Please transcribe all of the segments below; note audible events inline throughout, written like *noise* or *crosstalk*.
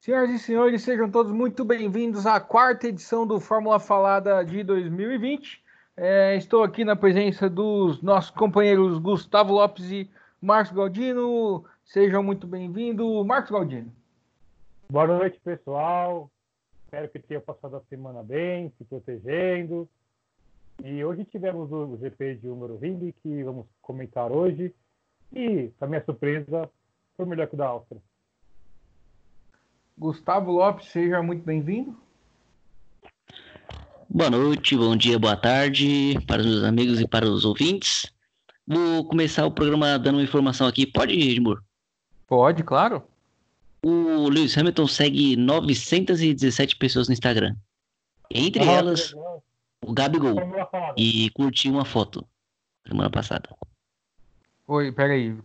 Senhoras e senhores, sejam todos muito bem-vindos à quarta edição do Fórmula Falada de 2020. É, estou aqui na presença dos nossos companheiros Gustavo Lopes e Marcos Galdino. Sejam muito bem-vindos. Marcos Galdino. Boa noite, pessoal. Espero que tenha passado a semana bem, se protegendo. E hoje tivemos o GP de Húngaro Ring, que vamos comentar hoje. E, para minha surpresa, foi melhor que o da Áustria. Gustavo Lopes, seja muito bem-vindo. Boa noite, bom dia, boa tarde para os meus amigos e para os ouvintes. Vou começar o programa dando uma informação aqui. Pode, Edmur? Pode, claro. O Lewis Hamilton segue 917 pessoas no Instagram. Entre ah, elas, o Gabigol. E curtiu uma foto semana passada. Oi, peraí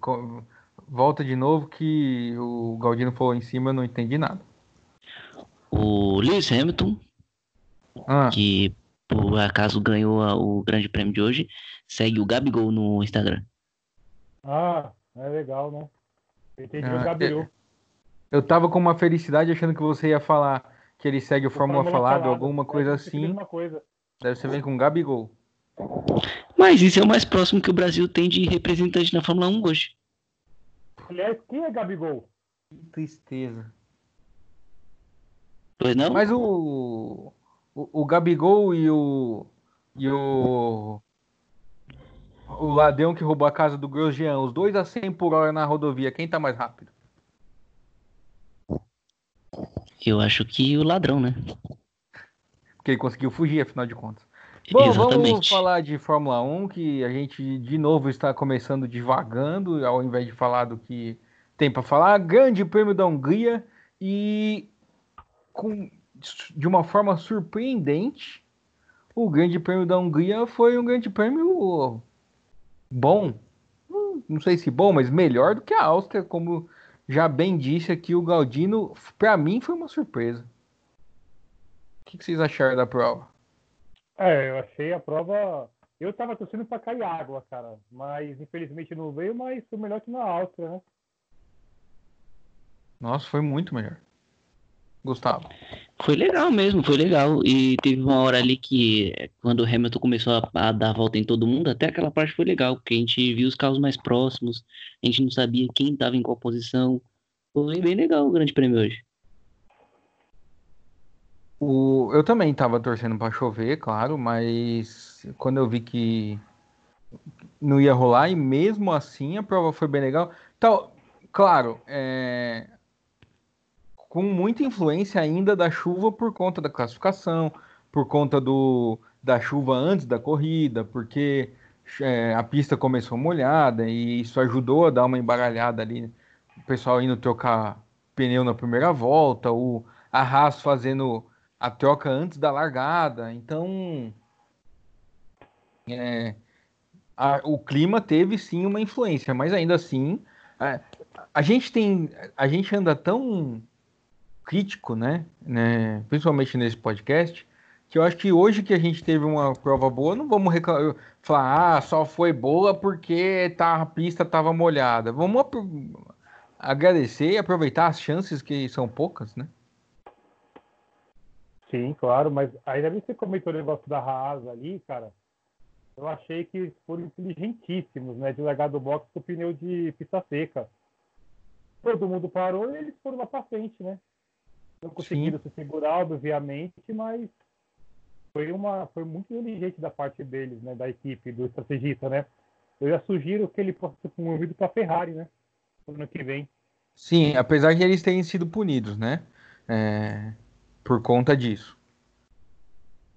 volta de novo que o Galdino falou em cima, eu não entendi nada. O Lewis Hamilton, ah. que por acaso ganhou o grande prêmio de hoje, segue o Gabigol no Instagram. Ah, é legal, né? entendi ah, o Gabigol. Eu, eu tava com uma felicidade achando que você ia falar que ele segue o, o Fórmula, Fórmula Falado, Falado, alguma é, coisa assim. Coisa. Deve ser bem com o Gabigol. Mas isso é o mais próximo que o Brasil tem de representante na Fórmula 1 hoje. Aliás, quem é Gabigol? Que tristeza. Pois não? Mas o, o, o Gabigol e o. E o. O ladrão que roubou a casa do Grosjean, os dois a 100 por hora na rodovia, quem tá mais rápido? Eu acho que o ladrão, né? Porque ele conseguiu fugir, afinal de contas. Bom, Exatamente. vamos falar de Fórmula 1, que a gente de novo está começando devagando, ao invés de falar do que tem para falar. Grande Prêmio da Hungria e com, de uma forma surpreendente, o Grande Prêmio da Hungria foi um Grande Prêmio bom. Não sei se bom, mas melhor do que a Áustria, como já bem disse aqui o Galdino. Para mim foi uma surpresa. O que vocês acharam da prova? É, eu achei a prova. Eu tava torcendo pra cair água, cara. Mas infelizmente não veio, mas foi melhor que na Áustria, né? Nossa, foi muito melhor. Gustavo. Foi legal mesmo, foi legal. E teve uma hora ali que, quando o Hamilton começou a, a, dar a volta em todo mundo, até aquela parte foi legal, porque a gente viu os carros mais próximos, a gente não sabia quem estava em qual posição. Foi bem legal o Grande Prêmio hoje. O, eu também estava torcendo para chover, claro, mas quando eu vi que não ia rolar, e mesmo assim a prova foi bem legal. Então, claro, é, com muita influência ainda da chuva por conta da classificação, por conta do, da chuva antes da corrida, porque é, a pista começou molhada e isso ajudou a dar uma embaralhada ali. O pessoal indo trocar pneu na primeira volta, o Arras fazendo a troca antes da largada. Então, é, a, o clima teve sim uma influência, mas ainda assim, a, a, gente tem, a gente anda tão crítico, né, né, principalmente nesse podcast, que eu acho que hoje que a gente teve uma prova boa, não vamos reclamar, falar, ah, só foi boa porque tá, a pista estava molhada. Vamos agradecer e aproveitar as chances que são poucas, né? Sim, claro, mas ainda bem que você comentou o negócio da Haas ali, cara. Eu achei que foram inteligentíssimos, né? De largar do box com o pneu de pista seca. Todo mundo parou e eles foram lá pra frente, né? Não conseguiram Sim. se segurar, obviamente, mas foi uma foi muito inteligente da parte deles, né? Da equipe, do estrategista, né? Eu já sugiro que ele possa ser promovido para Ferrari, né? No ano que vem. Sim, apesar de eles terem sido punidos, né? É, por conta disso.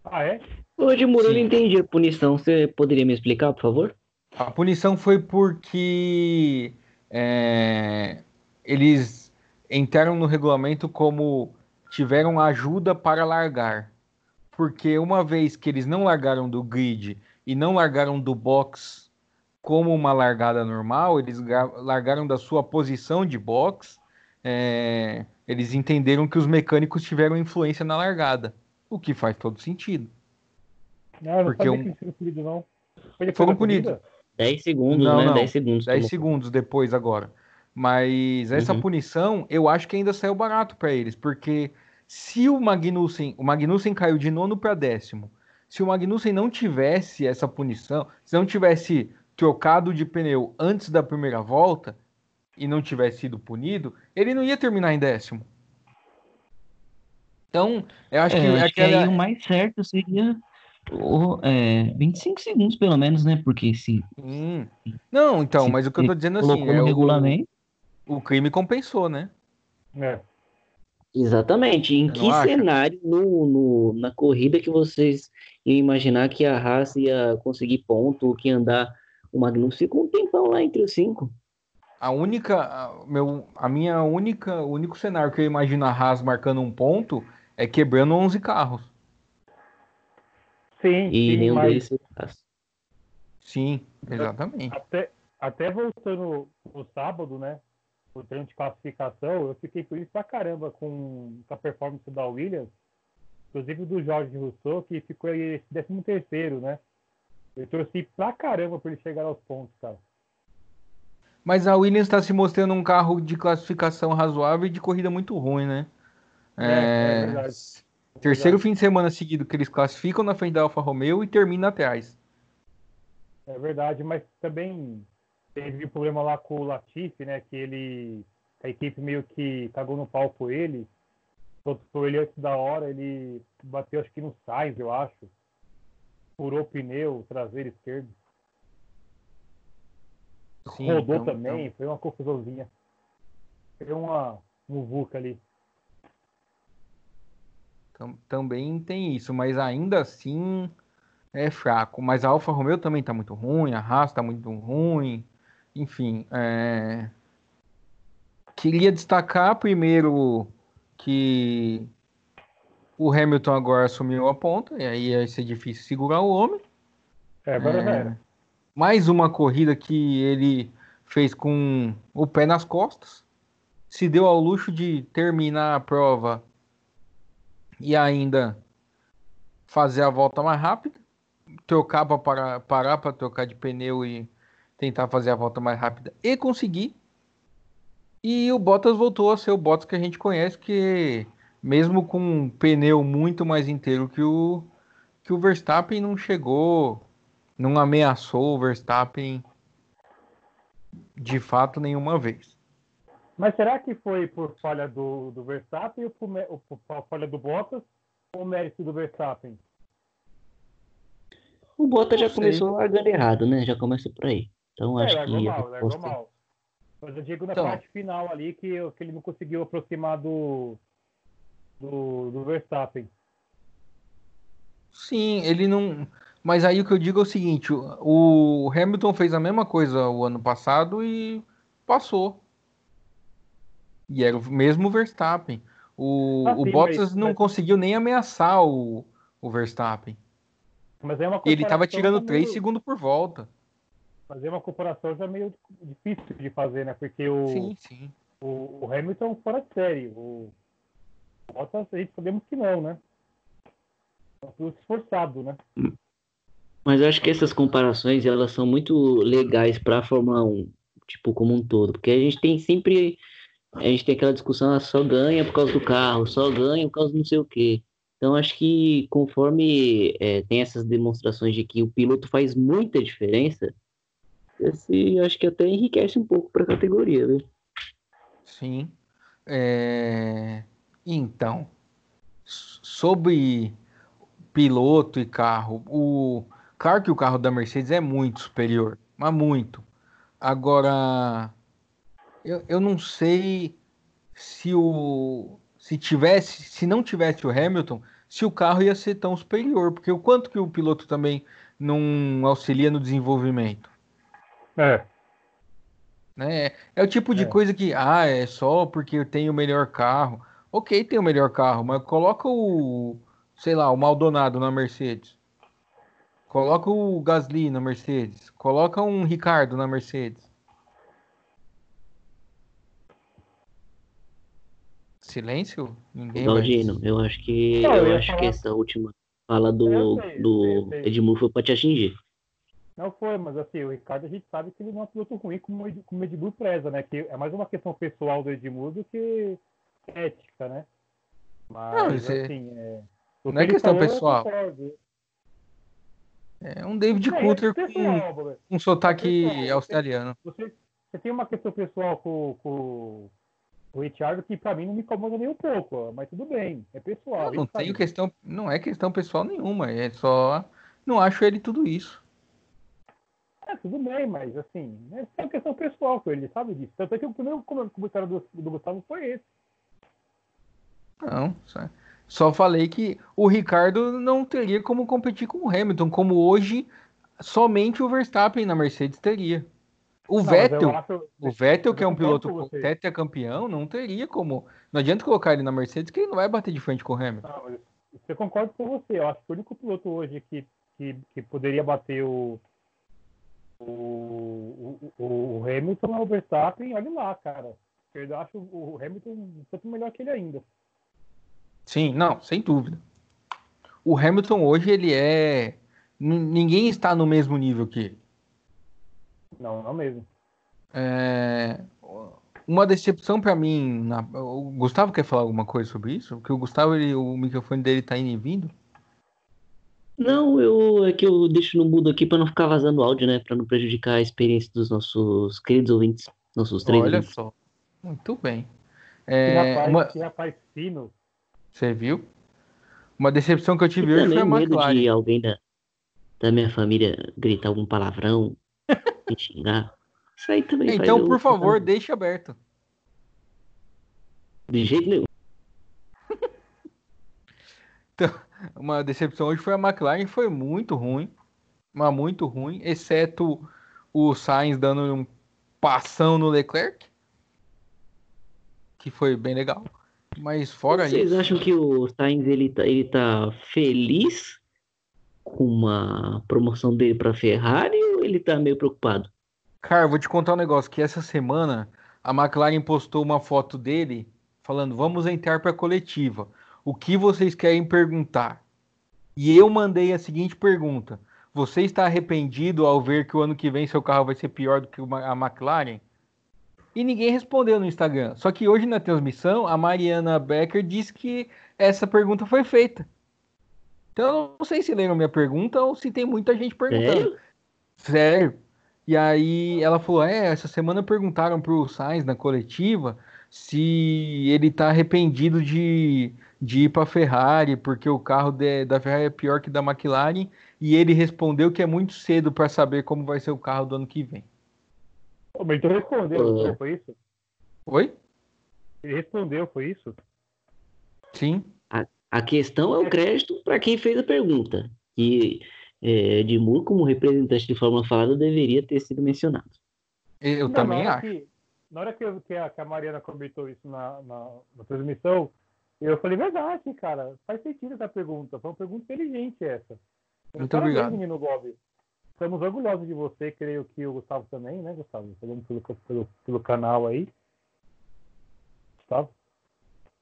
Ah, é? Ô, Edmuro, eu não entendi a punição. Você poderia me explicar, por favor? A punição foi porque é, eles entraram no regulamento como tiveram ajuda para largar. Porque uma vez que eles não largaram do grid e não largaram do box como uma largada normal, eles largaram da sua posição de box. É, eles entenderam que os mecânicos tiveram influência na largada, o que faz todo sentido. Não, não Porque um... que punido, não. Foi Foram punidos. 10 segundos, não, né? Não. 10 segundos. 10 segundos depois agora. Mas essa Uhum. punição, eu acho que ainda saiu barato para eles, porque se o Magnussen, o Magnussen caiu de nono para décimo, se o Magnussen não tivesse essa punição, se não tivesse trocado de pneu antes da primeira volta e não tivesse sido punido, ele não ia terminar em décimo. Então, eu acho É, que acho que aquela- aí o mais certo seria o, é, 25 segundos, pelo menos, né? Porque se, Hum. Não, então, se mas o que eu tô dizendo assim, é o, regulamento. o crime compensou, né? É. Exatamente. Em Você que cenário no, no- na corrida que vocês iam imaginar que a Haas ia conseguir ponto ou que ia andar o Magnussen com um tempão lá entre os cinco? A única, a, meu, a minha única, o único cenário que eu imagino a Haas marcando um ponto é quebrando 11 carros. Sim, E sim, nenhum mas deles Haas. Sim, exatamente. até, até voltando o sábado, né? O treino de classificação, eu fiquei feliz pra caramba com, com a performance da Williams, inclusive do Jorge Rousseau, que ficou em 13 terceiro, né? Eu torci pra caramba pra ele chegar aos pontos, cara. Mas a Williams está se mostrando um carro de classificação razoável e de corrida muito ruim, né? É, é É, verdade. terceiro fim de semana seguido que eles classificam na frente da Alfa Romeo e termina atrás. É verdade, mas também teve problema lá com o Latifi, né? Que ele. A equipe meio que cagou no pau com ele. Soltou ele antes da hora, ele bateu acho que no Sainz, eu acho. Furou o pneu traseiro esquerdo. Sim, Rodou então- também, foi uma confusãozinha. Foi uma muvuca ali. Tam- também tem isso, mas ainda assim é fraco. Mas a Alfa Romeo também tá muito ruim, a Haas tá muito ruim. Enfim, é, queria destacar primeiro que o Hamilton agora assumiu a ponta, e aí vai ser difícil segurar o homem. É, agora já É. mais uma corrida que ele fez com o pé nas costas. Se deu ao luxo de terminar a prova e ainda fazer a volta mais rápida. Trocar para parar, parar para trocar de pneu e tentar fazer a volta mais rápida e conseguir. E o Bottas voltou a ser o Bottas que a gente conhece, que mesmo com um pneu muito mais inteiro que o, que o Verstappen não chegou não ameaçou o Verstappen de fato nenhuma vez. Mas será que foi por falha do, do Verstappen ou por, ou por falha do Bottas ou mérito do Verstappen? O Bottas já começou largando errado, né? Já começa por aí. Então É, acho largou que mal, largou resposta- mal. Mas eu digo na Então. parte final ali que, que ele não conseguiu aproximar do, do, do Verstappen. Sim, ele não. Mas aí o que eu digo é o seguinte: o Hamilton fez a mesma coisa o ano passado e passou. E era o mesmo Verstappen. O, Ah, o sim, Bottas mas- não mas- conseguiu nem ameaçar o, o Verstappen. Mas é uma Ele estava tirando meio- 3 segundos por volta. É uma comparação já meio difícil de fazer, né? Porque o, Sim, sim. o, o Hamilton fora de série. O Bottas, a gente sabemos que não, né? É tudo esforçado, né? Mas eu acho que essas comparações elas são muito legais para a Fórmula 1, tipo, como um todo, porque a gente tem sempre a gente tem aquela discussão, ah, só ganha por causa do carro, só ganha por causa do não sei o quê. Então acho que conforme é, tem essas demonstrações de que o piloto faz muita diferença, esse acho que até enriquece um pouco para a categoria? Sim. É, Então, sobre piloto e carro, o... claro que o carro da Mercedes é muito superior, mas muito. Agora, eu, eu não sei se o se tivesse, se não tivesse o Hamilton, se o carro ia ser tão superior, porque o quanto que o piloto também não auxilia no desenvolvimento. É. né? É o tipo de É. coisa que, ah, é só porque eu tenho o melhor carro. Ok, tem o melhor carro, mas coloca o, sei lá, o Maldonado na Mercedes. Coloca o Gasly na Mercedes. Coloca um Ricardo na Mercedes. Silêncio? Ninguém vai... Galdino, eu acho que Não, eu eu acho falar- que essa última fala do, sei, do sei, eu sei. Edmur foi para te atingir. Não foi, mas assim, o Ricardo a gente sabe que ele não é um piloto ruim como, como o Edmur preza, né? Que é mais uma questão pessoal do Edmur do que ética, né? Mas, não, assim, é... não é questão pessoal. É um David é, Coulter é pessoal, com um sotaque pessoal, australiano. Você, você, tem uma questão pessoal com, com o Richard que para mim não me incomoda nem um pouco, mas tudo bem, é pessoal. Não, não tenho questão, não é questão pessoal nenhuma, é só não acho ele tudo isso. É, tudo bem, mas assim, é uma questão pessoal com ele, sabe disso. Tanto é que o primeiro comentário do, do Gustavo foi esse. Não, só, só falei que o Ricardo não teria como competir com o Hamilton, como hoje somente o Verstappen na Mercedes teria. O não, Vettel, acho, o Vettel que é um piloto campeão, não teria como. Não adianta colocar ele na Mercedes que ele não vai bater de frente com o Hamilton. Não, eu concordo com você. Eu acho que o único piloto hoje que, que, que poderia bater o, o, o, o Hamilton é o Verstappen, olha lá, cara. Eu acho o Hamilton um pouco melhor que ele ainda. Sim, não, sem dúvida. O Hamilton hoje ele é. Ninguém está no mesmo nível que ele. Não, não mesmo. É... Uma decepção para mim. Na... O Gustavo quer falar alguma coisa sobre isso? Porque o Gustavo, ele, o microfone dele tá indo e vindo. Não, eu é que eu deixo no mudo aqui para não ficar vazando áudio, né? Para não prejudicar a experiência dos nossos queridos ouvintes, nossos três. Olha ouvintes. só, muito bem. É, que, rapaz, uma... que rapaz fino. Você viu? Uma decepção que eu tive e hoje foi a medo de alguém da, da minha família gritar algum palavrão, me *laughs* xingar. Isso aí também. Então, por favor, deixe aberto. De jeito nenhum. *laughs* então, uma decepção hoje foi a McLaren, foi muito ruim, mas muito ruim, exceto o Sainz dando um passão no Leclerc, que foi bem legal. Mas fora Vocês isso. Vocês acham que o Sainz ele tá, ele tá feliz com uma promoção dele para Ferrari ou ele tá meio preocupado? Cara, vou te contar um negócio que essa semana a McLaren postou uma foto dele falando: "Vamos entrar para a coletiva" o que vocês querem perguntar? E eu mandei a seguinte pergunta: Você está arrependido ao ver que o ano que vem seu carro vai ser pior do que a McLaren? E ninguém respondeu no Instagram. Só que hoje na transmissão, a Mariana Becker disse que essa pergunta foi feita. Então eu não sei se leram minha pergunta ou se tem muita gente perguntando. Sério? Sério. E aí ela falou: É, essa semana perguntaram pro Sainz na coletiva se ele tá arrependido de de ir para a Ferrari, porque o carro de, da Ferrari é pior que da McLaren, e ele respondeu que é muito cedo para saber como vai ser o carro do ano que vem. Oh, mas então respondeu, foi isso? Oi? Ele respondeu, foi isso? Sim. A, a questão é o crédito para quem fez a pergunta. E é, Edmur, como representante de Fórmula Falada, deveria ter sido mencionado. Eu Não, também acho. Que, na hora que, que, a, que, a, Mariana comentou isso na, na, na transmissão, eu falei, verdade, cara, faz sentido essa pergunta. Foi uma pergunta inteligente essa. Muito Parabéns, obrigado. menino Bob. Estamos orgulhosos de você, creio que o Gustavo também, né, Gustavo? Falando pelo, pelo, pelo canal aí. Gustavo?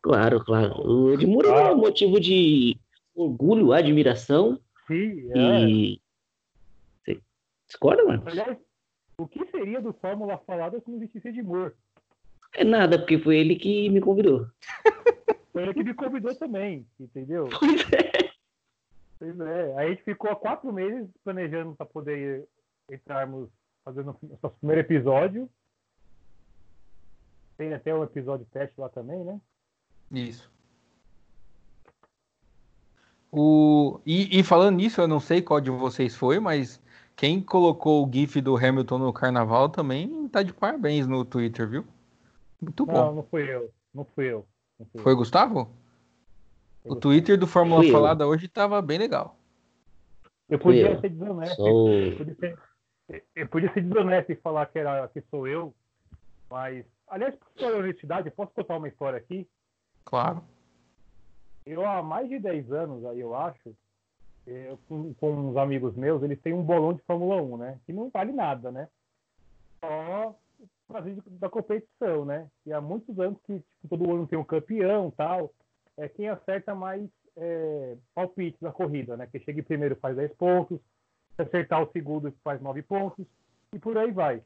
Claro, claro. O Edmuro ah. é um motivo de orgulho, admiração. Sim, é. E. Você discorda, mano? Aliás, o que seria do Fórmula Falada se não existisse Edmur? É nada, porque foi ele que me convidou. Foi ele que me convidou também, entendeu? *laughs* Pois é. Pois é. Aí a gente ficou há quatro meses planejando para poder entrarmos fazendo o nosso primeiro episódio. Tem até um episódio teste lá também, né? Isso. O... E, e, falando nisso, eu não sei qual de vocês foi, mas quem colocou o GIF do Hamilton no carnaval também tá de parabéns no Twitter, viu? Muito bom. Não, não fui eu. Não fui eu. Foi o Gustavo? O Twitter do Fórmula Fui Falada eu. hoje tava bem legal. Eu podia eu. ser desonesto. Sou... Eu, podia ser, eu podia ser desonesto e falar que, era, que sou eu, mas. Aliás, por sua honestidade, posso contar uma história aqui? Claro. Eu, há mais de 10 anos, aí eu acho, eu, com, com uns amigos meus, eles têm um bolão de Fórmula 1, né? Que não vale nada, né? Só prazer da competição, né? E há muitos anos que tipo, todo ano tem um campeão tal. É quem acerta mais é, palpites na corrida, né? Quem chega em primeiro faz 10 pontos, Se acertar o segundo, faz nove pontos. E por aí vai.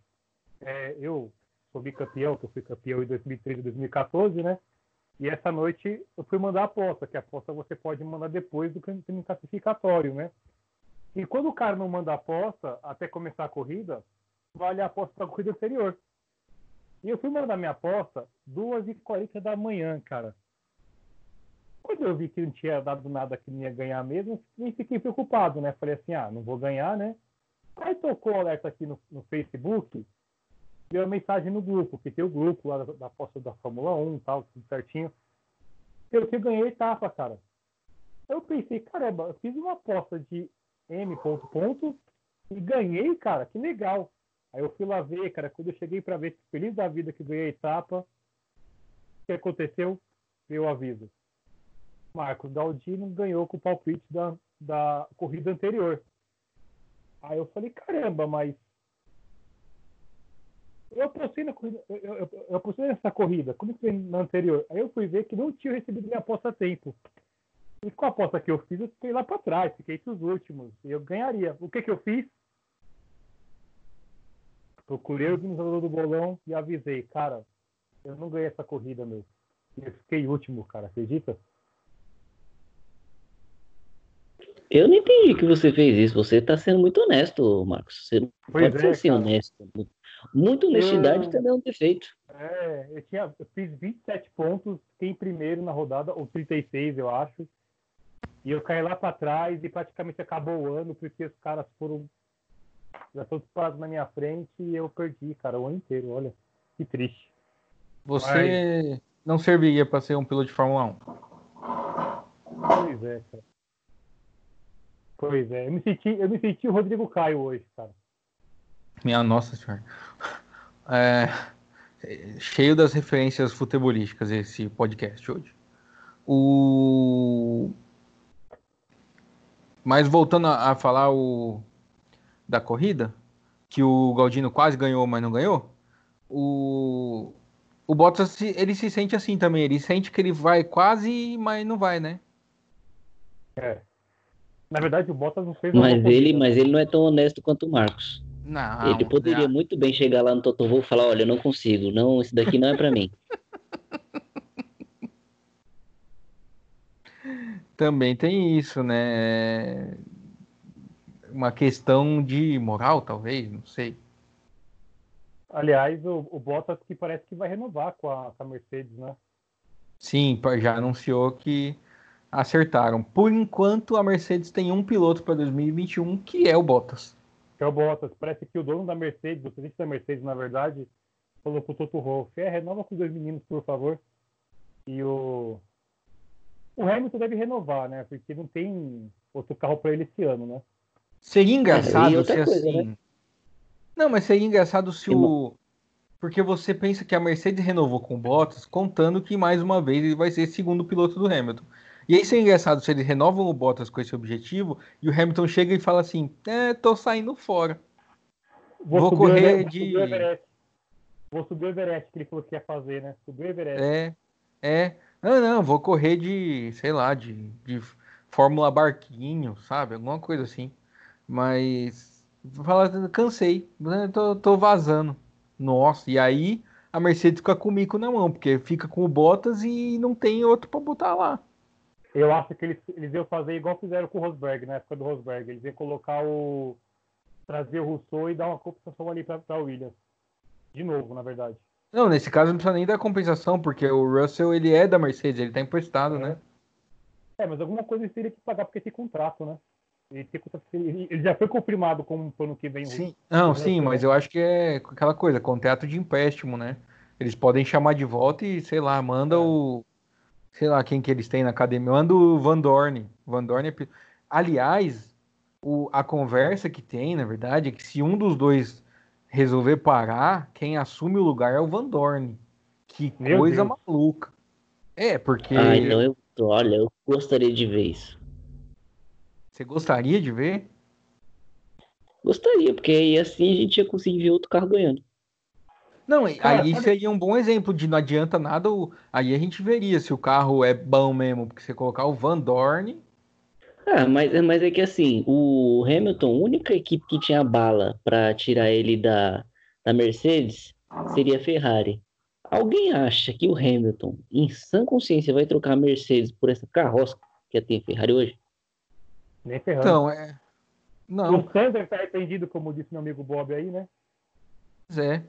É, eu sou bicampeão, que eu fui campeão em 2013 e 2014, né? E essa noite eu fui mandar a aposta, que a aposta você pode mandar depois do campeonato classificatório, né? E quando o cara não manda a aposta, até começar a corrida, vale a aposta da corrida anterior. E eu fui mandar minha aposta 2h40 da manhã, cara. Quando eu vi que não tinha dado nada que não ia ganhar mesmo, nem fiquei preocupado, né? Falei assim, ah, não vou ganhar, né? Aí tocou o alerta aqui no, no Facebook, deu uma mensagem no grupo, que tem o grupo lá da, aposta da Fórmula 1 tal, tudo certinho. Eu que ganhei a etapa, cara. Eu pensei, caramba, eu fiz uma aposta de M ponto ponto e ganhei, cara, que legal. Aí eu fui lá ver, cara, quando eu cheguei para ver, feliz da vida que ganhei a etapa, o que aconteceu? Eu aviso. Marcos Galdino ganhou com o palpite da, da corrida anterior. Aí eu falei, caramba, mas eu apostei na corrida, eu, eu, eu apostei nessa corrida, como foi na anterior? Aí eu fui ver que não tinha recebido minha aposta a tempo. E com a aposta que eu fiz, eu fiquei lá para trás, fiquei entre os últimos. E eu ganharia. O que que eu fiz? Procurei o organizador do bolão e avisei, cara, eu não ganhei essa corrida, meu. E eu fiquei último, cara, acredita? Eu não entendi que você fez isso. Você está sendo muito honesto, Marcos. Você não pois pode é, ser assim cara. honesto. Muita honestidade eu, também é um defeito. É, eu, tinha, eu fiz 27 pontos, fiquei em primeiro na rodada, ou 36, eu acho. E eu caí lá para trás e praticamente acabou o ano, porque os caras foram já todos parados na minha frente e eu perdi, cara, o ano inteiro. Olha, que triste. Você Mas... não serviria para ser um piloto de Fórmula 1? Pois é, cara. Pois é, eu me senti, eu me senti o Rodrigo Caio hoje, cara. Minha nossa senhora. É, cheio das referências futebolísticas esse podcast hoje. O mas voltando a, a falar o da corrida, que o Galdino quase ganhou, mas não ganhou, o, o Bottas ele se sente assim também. Ele sente que ele vai quase, mas não vai, né? É. Na verdade, o Bottas não fez. Mas ele, mas ele não é tão honesto quanto o Marcos. Não. Ele poderia não. muito bem chegar lá no Toto Wolff e falar: olha, eu não consigo, não, esse daqui não é para mim. *laughs* Também tem isso, né? uma questão de moral, talvez, não sei. Aliás, o, o Bottas que parece que vai renovar com a, com a Mercedes, né? Sim, já anunciou que acertaram. Por enquanto, a Mercedes tem um piloto para 2021, que é o Bottas. Que é o Bottas. Parece que o dono da Mercedes, o presidente da Mercedes, na verdade, falou pro Toto Wolff, é, renova com os dois meninos, por favor. E o... O Hamilton deve renovar, né? Porque não tem outro carro para ele esse ano, né? Seria engraçado se coisa, assim. Né? Não, mas seria engraçado se o. Porque você pensa que a Mercedes renovou com o Bottas, contando que mais uma vez ele vai ser segundo piloto do Hamilton. E aí seria engraçado se eles renovam o Bottas com esse objetivo e o Hamilton chega e fala assim: É, tô saindo fora. Vou, vou correr de. Vou subir, vou subir o Everest, que ele falou que ia fazer, né? Subir o Everest. É, é. Não, não, vou correr de, sei lá, de, de Fórmula Barquinho, sabe? Alguma coisa assim. Mas fala, cansei, né? tô, tô vazando. Nossa, e aí a Mercedes fica com o mico na mão, porque fica com o Bottas e não tem outro para botar lá. Eu acho que eles, eles iam fazer igual fizeram com o Rosberg, na época do Rosberg. Eles iam colocar o. trazer o Rousseau e dar uma compensação ali para o Williams. De novo, na verdade. Não, nesse caso não precisa nem dar compensação, porque o Russell ele é da Mercedes, ele tá emprestado, é. né? É, mas alguma coisa ele teria que pagar porque tem contrato, né? Ele já foi confirmado como ano que vem. Sim, não, sim, mas eu acho que é aquela coisa, contrato de empréstimo, né? Eles podem chamar de volta e, sei lá, manda é. o. Sei lá quem que eles têm na academia. Manda o Van Dorn. Van Dorn é... Aliás, o, a conversa que tem, na verdade, é que se um dos dois resolver parar, quem assume o lugar é o Van Dorn. Que Meu coisa Deus. maluca. É, porque. Ai, não, eu, olha, eu gostaria de ver isso. Você gostaria de ver? Gostaria, porque aí assim a gente ia conseguir ver outro carro ganhando. Não, Cara, aí seria um bom exemplo de não adianta nada. Aí a gente veria se o carro é bom mesmo, porque você colocar o Van Dorn. Ah, mas, mas é que assim, o Hamilton, a única equipe que tinha bala para tirar ele da, da Mercedes seria a Ferrari. Alguém acha que o Hamilton, em sã consciência, vai trocar a Mercedes por essa carroça que tem a Ferrari hoje? Nem ferrando. Então, é. Não, O Sander tá arrependido, como disse meu amigo Bob aí, né? Pois é.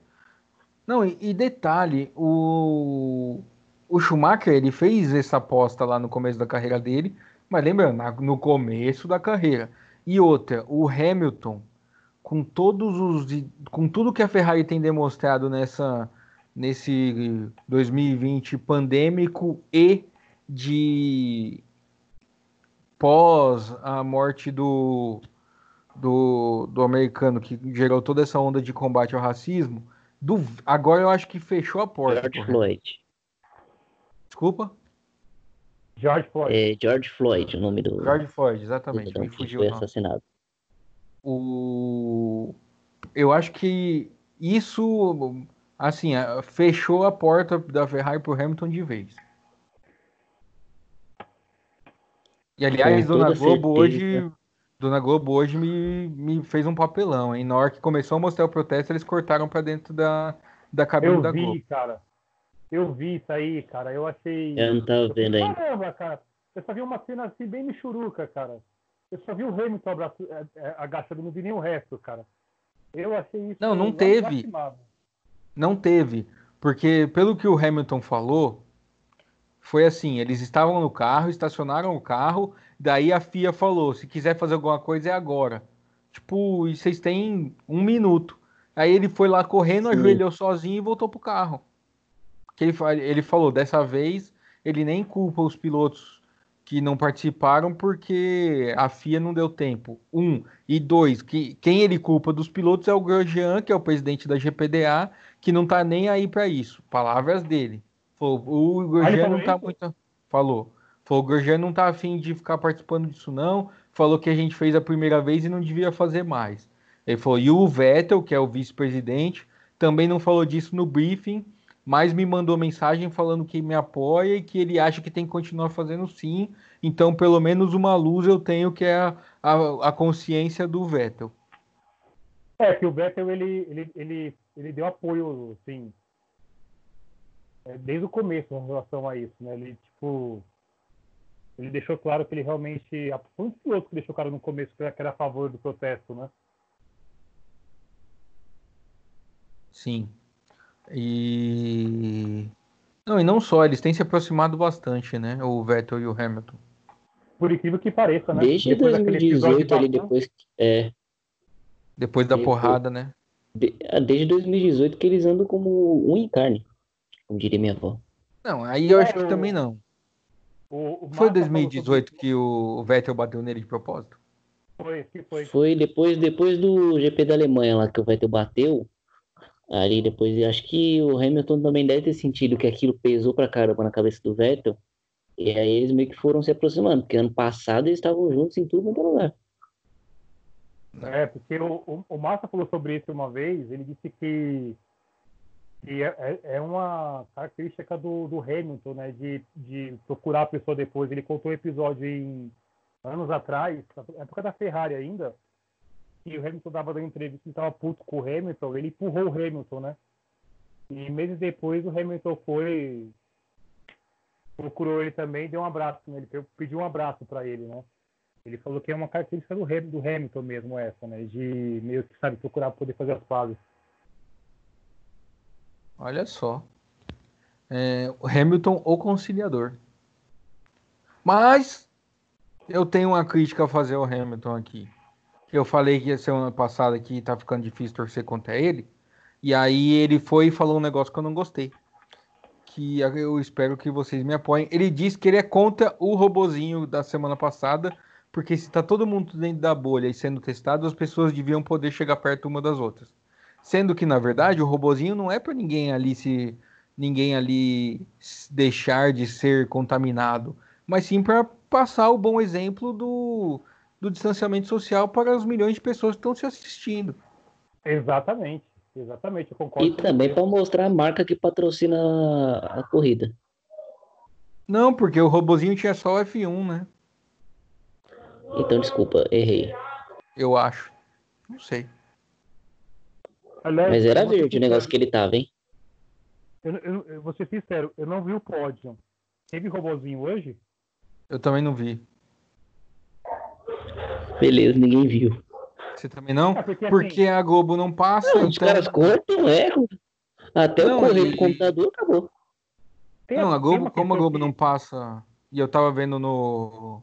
Não, e, e detalhe, o, o Schumacher, ele fez essa aposta lá no começo da carreira dele, mas lembra, na- no começo da carreira. E outra, o Hamilton, com todos os com tudo que a Ferrari tem demonstrado nessa nesse 2020 pandêmico e de pós a morte do do, do americano que gerou toda essa onda de combate ao racismo, do, agora eu acho que fechou a porta. George Floyd. Desculpa? George Floyd. É George Floyd, o nome do George Floyd, exatamente. Me fugiu foi o nome. assassinado. O... Eu acho que isso, assim, a- fechou a porta da Ferrari pro Hamilton de vez. E aliás, Com Dona Globo certeza. hoje, Dona Globo hoje me, me fez um papelão, hein? Na hora que começou a mostrar o protesto, eles cortaram pra dentro da, da cabine Eu da vi, Globo. cara. Eu vi isso aí, cara. Eu achei. Eu não tava vendo ainda. Caramba, cara. Eu só vi uma cena assim bem michuruca, cara. Eu só vi o Hamilton abraço, é, é, agachado, não vi nem o resto, cara. Eu achei isso. Não, não teve. Não teve, porque pelo que o Hamilton falou, foi assim, eles estavam no carro, estacionaram o carro, daí a FIA falou, se quiser fazer alguma coisa é agora. Tipo, e vocês têm um minuto. Aí ele foi lá correndo, Sim. ajoelhou sozinho e voltou pro carro. Que ele, ele falou, dessa vez ele nem culpa os pilotos que não participaram porque a FIA não deu tempo. Um. E dois, que quem ele culpa dos pilotos é o Grosjean, que é o presidente da GPDA, que não tá nem aí para isso. Palavras dele. Falou, o Grosjean falou não tá isso? muito. Falou. Falou, o Grosjean não tá afim de ficar participando disso, não. Falou que a gente fez a primeira vez e não devia fazer mais. Ele falou, e o Vettel, que é o vice-presidente, também não falou disso no briefing, mas me mandou mensagem falando que me apoia e que ele acha que tem que continuar fazendo sim. Então, pelo menos uma luz eu tenho, que é a, a, a consciência do Vettel. É, que o Vettel, ele, ele, ele, ele deu apoio, assim, desde o começo em relação a isso, né? Ele, tipo, ele deixou claro que ele realmente, foi um dos pilotos que deixou claro no começo que era a favor do protesto, né? Sim. E. Não, e não só, eles têm se aproximado bastante, né? O Vettel e o Hamilton. Por incrível que pareça, né? Desde Depois daquele episódio 2018 ali, de depois. É, Depois da Isso. porrada, né? de- ah, desde 2018 que eles andam como um em carne, como diria minha avó. Não, aí eu É, acho que o- também não. O, o Foi em Massa falou 2018 que o Vettel bateu nele de propósito? Foi, foi. Foi depois, depois do GP da Alemanha lá que o Vettel bateu. Ali depois, acho que o Hamilton também deve ter sentido que aquilo pesou pra caramba na cabeça do Vettel. E aí eles meio que foram se aproximando, porque ano passado eles estavam juntos em tudo quanto lugar. É, porque o, o, o Massa falou sobre isso uma vez, ele disse que, que é, é- é uma característica do, do Hamilton, né, de, de procurar a pessoa depois. Ele contou um episódio em anos atrás, na época da Ferrari ainda, que o Hamilton dava dando entrevista, ele estava puto com o Hamilton, ele empurrou o Hamilton, né? E meses depois o Hamilton foi, procurou ele também, deu um abraço, né? ele pediu um abraço para ele, né? Ele falou que é uma característica do, do Hamilton mesmo essa, né? De meio que, sabe, procurar poder fazer as pazes. Olha só. É, Hamilton, o conciliador. Mas eu tenho uma crítica a fazer ao Hamilton aqui. Eu falei que semana passada que tá ficando difícil torcer contra ele. E aí ele foi e falou um negócio que eu não gostei. Que eu espero que vocês me apoiem. Ele disse que ele é contra o robozinho da semana passada, porque se tá todo mundo dentro da bolha e sendo testado, as pessoas deviam poder chegar perto uma das outras. Sendo que, na verdade, o robozinho não é para ninguém ali se ninguém ali deixar de ser contaminado, mas sim para passar o bom exemplo do, do distanciamento social para os milhões de pessoas que estão se assistindo. Exatamente, exatamente, eu concordo. E também para mostrar a marca que patrocina a, a corrida. Não, porque o robozinho tinha só o F1, né? Então, desculpa, errei. Eu acho. Não sei. Aliás, Mas era eu verde o negócio que ele tava, hein? Eu, eu, eu vou ser sincero, eu não vi o pódio. Teve robozinho hoje? Eu também não vi. Beleza, ninguém viu. Você também não? É, porque, assim, Porque a Globo não passa. Não, os então- caras cortam, é. Até Não, o correio e- do computador acabou. tem- Não, a Globo, como a Globo que- não passa. E eu tava vendo no.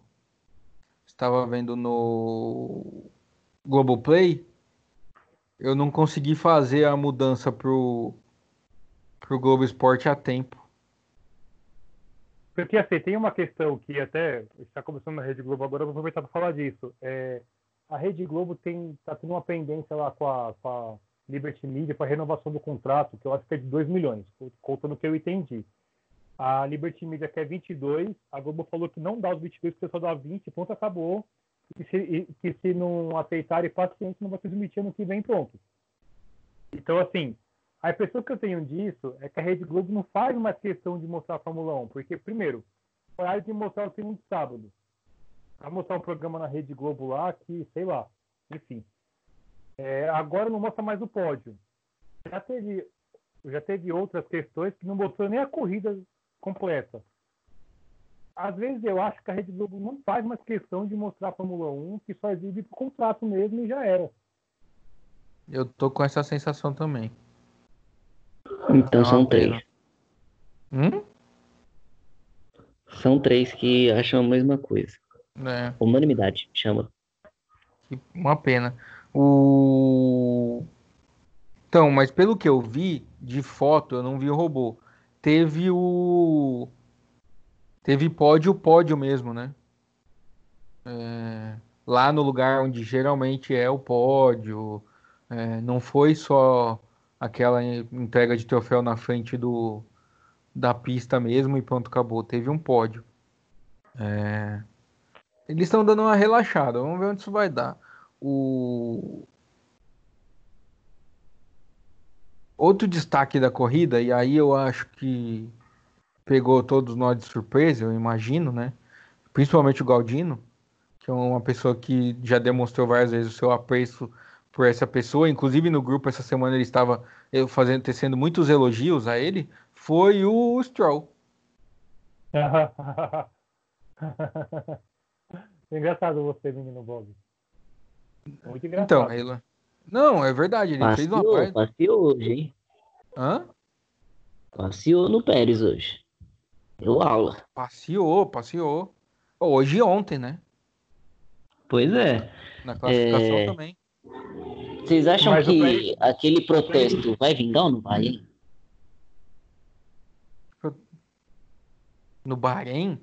Estava vendo no Globoplay. Eu não consegui fazer a mudança pro, pro Globo Esporte a tempo. Porque assim, tem uma questão que até está começando na Rede Globo agora, eu vou aproveitar para falar disso. É, a Rede Globo tem tá tendo uma pendência lá com a, com a Liberty Media para renovação do contrato, que eu acho que é de 2 milhões, contando o que eu entendi. A Liberty Media quer 22, a Globo falou que não dá os 22, que só dá 20, ponto, acabou. E se, que se não aceitarem, paciente, não vai transmitir ano que vem, pronto. Então, assim, a impressão que eu tenho disso é que a Rede Globo não faz mais questão de mostrar a Fórmula 1, porque, primeiro, a hora de mostrar o de sábado. Vai mostrar um programa na Rede Globo lá que, sei lá, enfim. É, agora não mostra mais o pódio. Já teve, já teve outras questões que não mostrou nem a corrida completa. Às vezes eu acho que a Rede Globo não faz mais questão de mostrar a Fórmula 1, que só exibe por contrato mesmo e já era. Eu tô com essa sensação também. Então É são pena. três. Hum? São três que acham a mesma coisa. É. Unanimidade, chama. Uma pena. O... Então, mas pelo que eu vi de foto, eu não vi o robô. Teve o. Teve pódio, pódio mesmo, né? É, Lá no lugar onde geralmente é o pódio. É, Não foi só aquela entrega de troféu na frente do... da pista mesmo e pronto, acabou. Teve um pódio. É, Eles estão dando uma relaxada. Vamos ver onde isso vai dar. O outro destaque da corrida, e aí eu acho que pegou todos nós de surpresa, eu imagino, né? Principalmente o Galdino, que é uma pessoa que já demonstrou várias vezes o seu apreço por essa pessoa. Inclusive no grupo essa semana ele estava eh, fazendo, tecendo muitos elogios a ele. Foi o Stroll. *laughs* engraçado você, menino Bob. Muito engraçado. Então, ele... não, é verdade, ele fez uma Passeou, parte. passeou hoje, hein? Hã? Passeou no Pérez hoje. Deu aula. Passeou, passeou. Hoje e ontem, né? Pois é. Na classificação É. também. Vocês acham Mas que aquele protesto vai vingar ou não vai, hein? No Bahrein?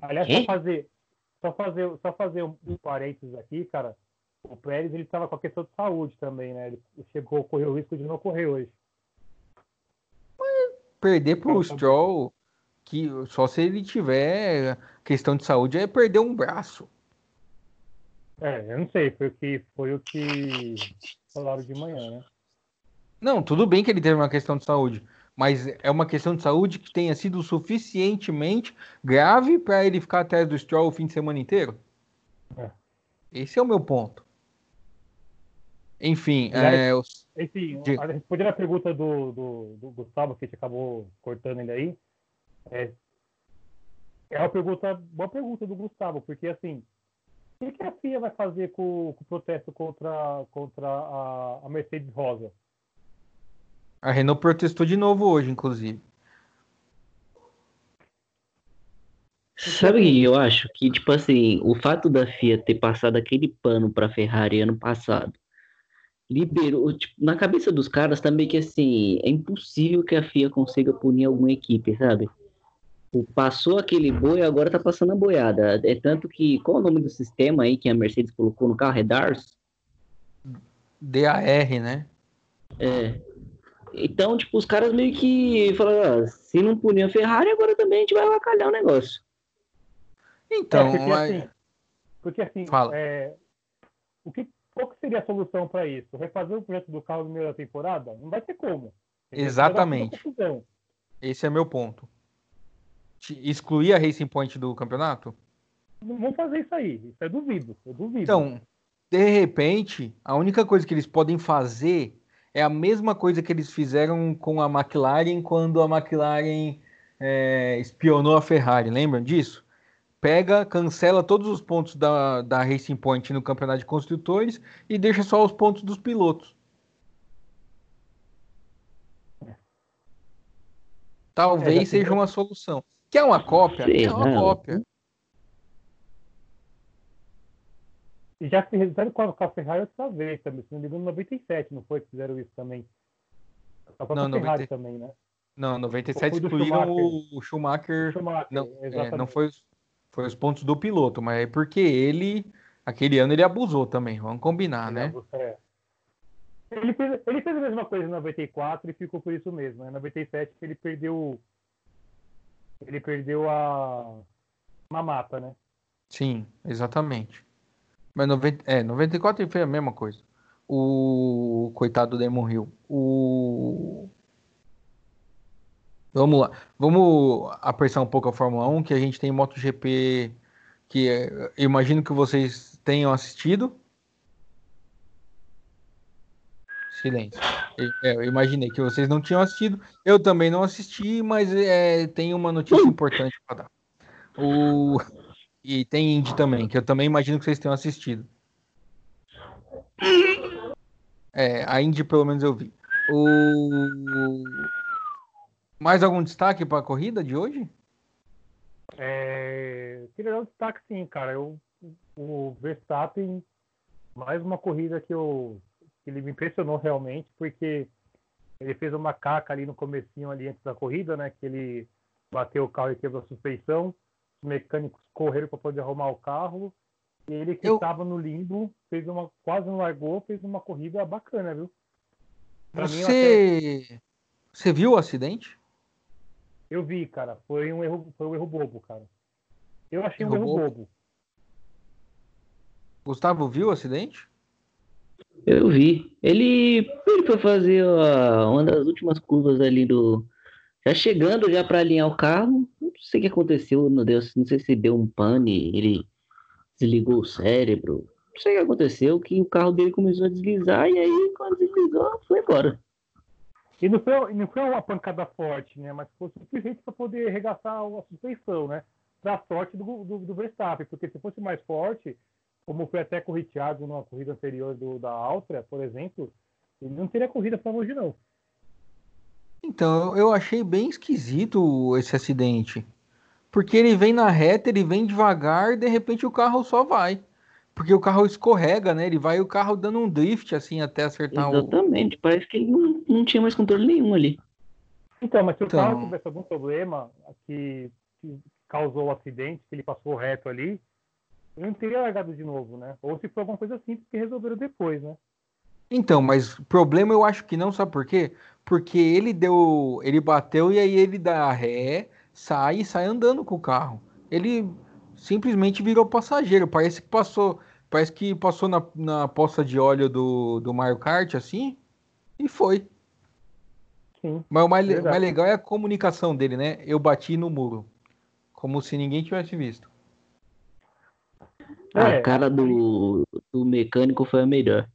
Aliás, só fazer, só fazer, só fazer um, um parênteses aqui, cara. O Pérez ele estava com a questão de saúde também, né? Ele chegou a correr o risco de não correr hoje. Perder pro Stroll, que só se ele tiver questão de saúde, é perder um braço. É, eu não sei, foi o que foi o que falaram de manhã, né? Não, tudo bem que ele teve uma questão de saúde, mas é uma questão de saúde que tenha sido suficientemente grave para ele ficar atrás do Stroll o fim de semana inteiro? É. Esse é o meu ponto. Enfim, Aliás, é, os- Enfim, a- respondendo a pergunta do, do, do Gustavo, que a gente acabou cortando ele aí, é, é uma pergunta, boa pergunta do Gustavo, porque assim, o que, a FIA vai fazer com, com o protesto contra, contra a, a Mercedes Rosa? a Renault protestou de novo hoje, inclusive. Sabe o que eu acho? Que, tipo assim, o fato da FIA ter passado aquele pano pra Ferrari ano passado liberou, tipo, na cabeça dos caras também que assim, é impossível que a FIA consiga punir alguma equipe, sabe? O- Passou aquele boi, agora tá passando a boiada. É tanto que, qual é o nome do sistema aí que a Mercedes colocou no carro? É DARS? DAR, né? É. Então, tipo, os caras meio que falaram, ah, se não punir a Ferrari, agora também a gente vai avacalhar o negócio. Então, É, porque, mas- assim, porque assim, Fala. é, o que, qual que seria a solução para isso? Refazer o projeto do carro no meio da temporada? Não vai ter como. Entendeu? Exatamente. Esse é meu ponto. excluir a Racing Point do campeonato? Não vão fazer isso aí. Isso é duvido. Eu duvido. Então, de repente, a única coisa que eles podem fazer é a mesma coisa que eles fizeram com a McLaren quando a McLaren é, espionou a Ferrari. Lembram disso? Pega, cancela todos os pontos da, da Racing Point no campeonato de construtores e deixa só os pontos dos pilotos. Talvez é, seja uma solução. Que é uma cópia? Sim, é uma não. cópia. E já se fizeram com a Ferrari outra vez também, se não me engano, 97, não foi que fizeram isso também? A não, Ferrari 90... também, né? Não, 97 excluíram Schumacher. o Schumacher. Schumacher não, é, não foi, foi os pontos do piloto, mas é porque ele, aquele ano, ele abusou também, vamos combinar, ele né? Abusou, é. Ele fez, ele fez a mesma coisa em 94 e ficou por isso mesmo. Né? Em 97 ele perdeu. Ele perdeu a. Uma mapa, né? Sim, exatamente. Mas 90, é, 94 ele fez a mesma coisa. O coitado do Demon Hill. O. Vamos lá. Vamos apressar um pouco a Fórmula 1, que a gente tem MotoGP que é, imagino que vocês tenham assistido. Silêncio. É, eu imaginei que vocês não tinham assistido. Eu também não assisti, mas é, tem uma notícia importante para dar. O... E tem Indy também, que eu também imagino que vocês tenham assistido. É, a Indy pelo menos eu vi. O... Mais algum destaque para a corrida de hoje? É... Queria dar um destaque sim, cara. Eu, o Verstappen, mais uma corrida que eu que ele me impressionou realmente, porque ele fez uma caca ali no comecinho ali antes da corrida, né? Que ele bateu o carro e quebrou a suspensão. Os mecânicos correram para poder arrumar o carro. E ele que estava Eu... no limbo, fez uma quase não largou, fez uma corrida bacana, viu? Pra Você até... Você viu o acidente? Eu vi, cara. Foi um erro, foi um erro bobo, cara. Eu achei erro um erro bobo. bobo. Gustavo viu o acidente? Eu vi. Ele, ele foi fazer uma das últimas curvas ali do. Já chegando já para alinhar o carro. Não sei o que aconteceu, meu Deus. Não sei se deu um pane, ele desligou o cérebro. Não sei o que aconteceu, que o carro dele começou a deslizar e aí, quando deslizou, foi embora. E não foi, não foi uma pancada forte, né? Mas foi suficiente para poder arregaçar a suspensão, né? Para sorte do, do, do Verstappen, porque se fosse mais forte, como foi até com o Thiago numa corrida anterior do, da Áustria, por exemplo, ele não teria corrida para hoje, não. Então, eu achei bem esquisito esse acidente. Porque ele vem na reta, ele vem devagar, e de repente o carro só vai. Porque o carro escorrega, né? Ele vai o carro dando um drift, assim, até acertar Exatamente. o. Exatamente, parece que ele não, não tinha mais controle nenhum ali. Então, mas se então... o carro tivesse algum problema que, que causou o acidente, que ele passou reto ali, não teria largado de novo, né? Ou se foi alguma coisa simples que resolveram depois, né? Então, mas problema eu acho que não, sabe por quê? Porque ele deu. Ele bateu e aí ele dá ré, sai e sai andando com o carro. Ele simplesmente virou passageiro. Parece que passou. Parece que passou na, na poça de óleo do, do Mario Kart, assim, e foi. Sim, Mas o mais, mais legal é a comunicação dele, né? Eu bati no muro. Como se ninguém tivesse visto. A é, cara do, do mecânico foi a melhor.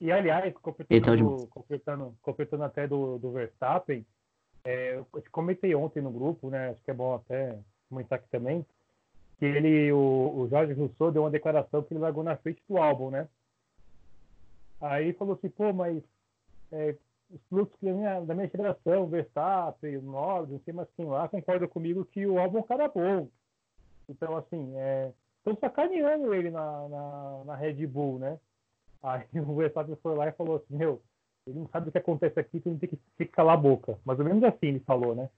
E aliás, completando, completando, completando até do, do Verstappen, é, eu comentei ontem no grupo, né? Acho que é bom até comentar aqui também, que ele, o, o Jorge Rousseau deu uma declaração que ele largou na frente do álbum, né? Aí falou assim, pô, mas é, os pilotos da minha, da minha geração, Verstappen, o Norris, não sei mais quem lá, concordam comigo que o álbum é um cara bom. Então, assim, estão é, sacaneando ele na, na, na, Red Bull, né? Aí *laughs* o Verstappen foi lá e falou assim, meu, ele não sabe o que acontece aqui, então ele tem que, tem que calar a boca. Mais ou menos assim ele falou, né?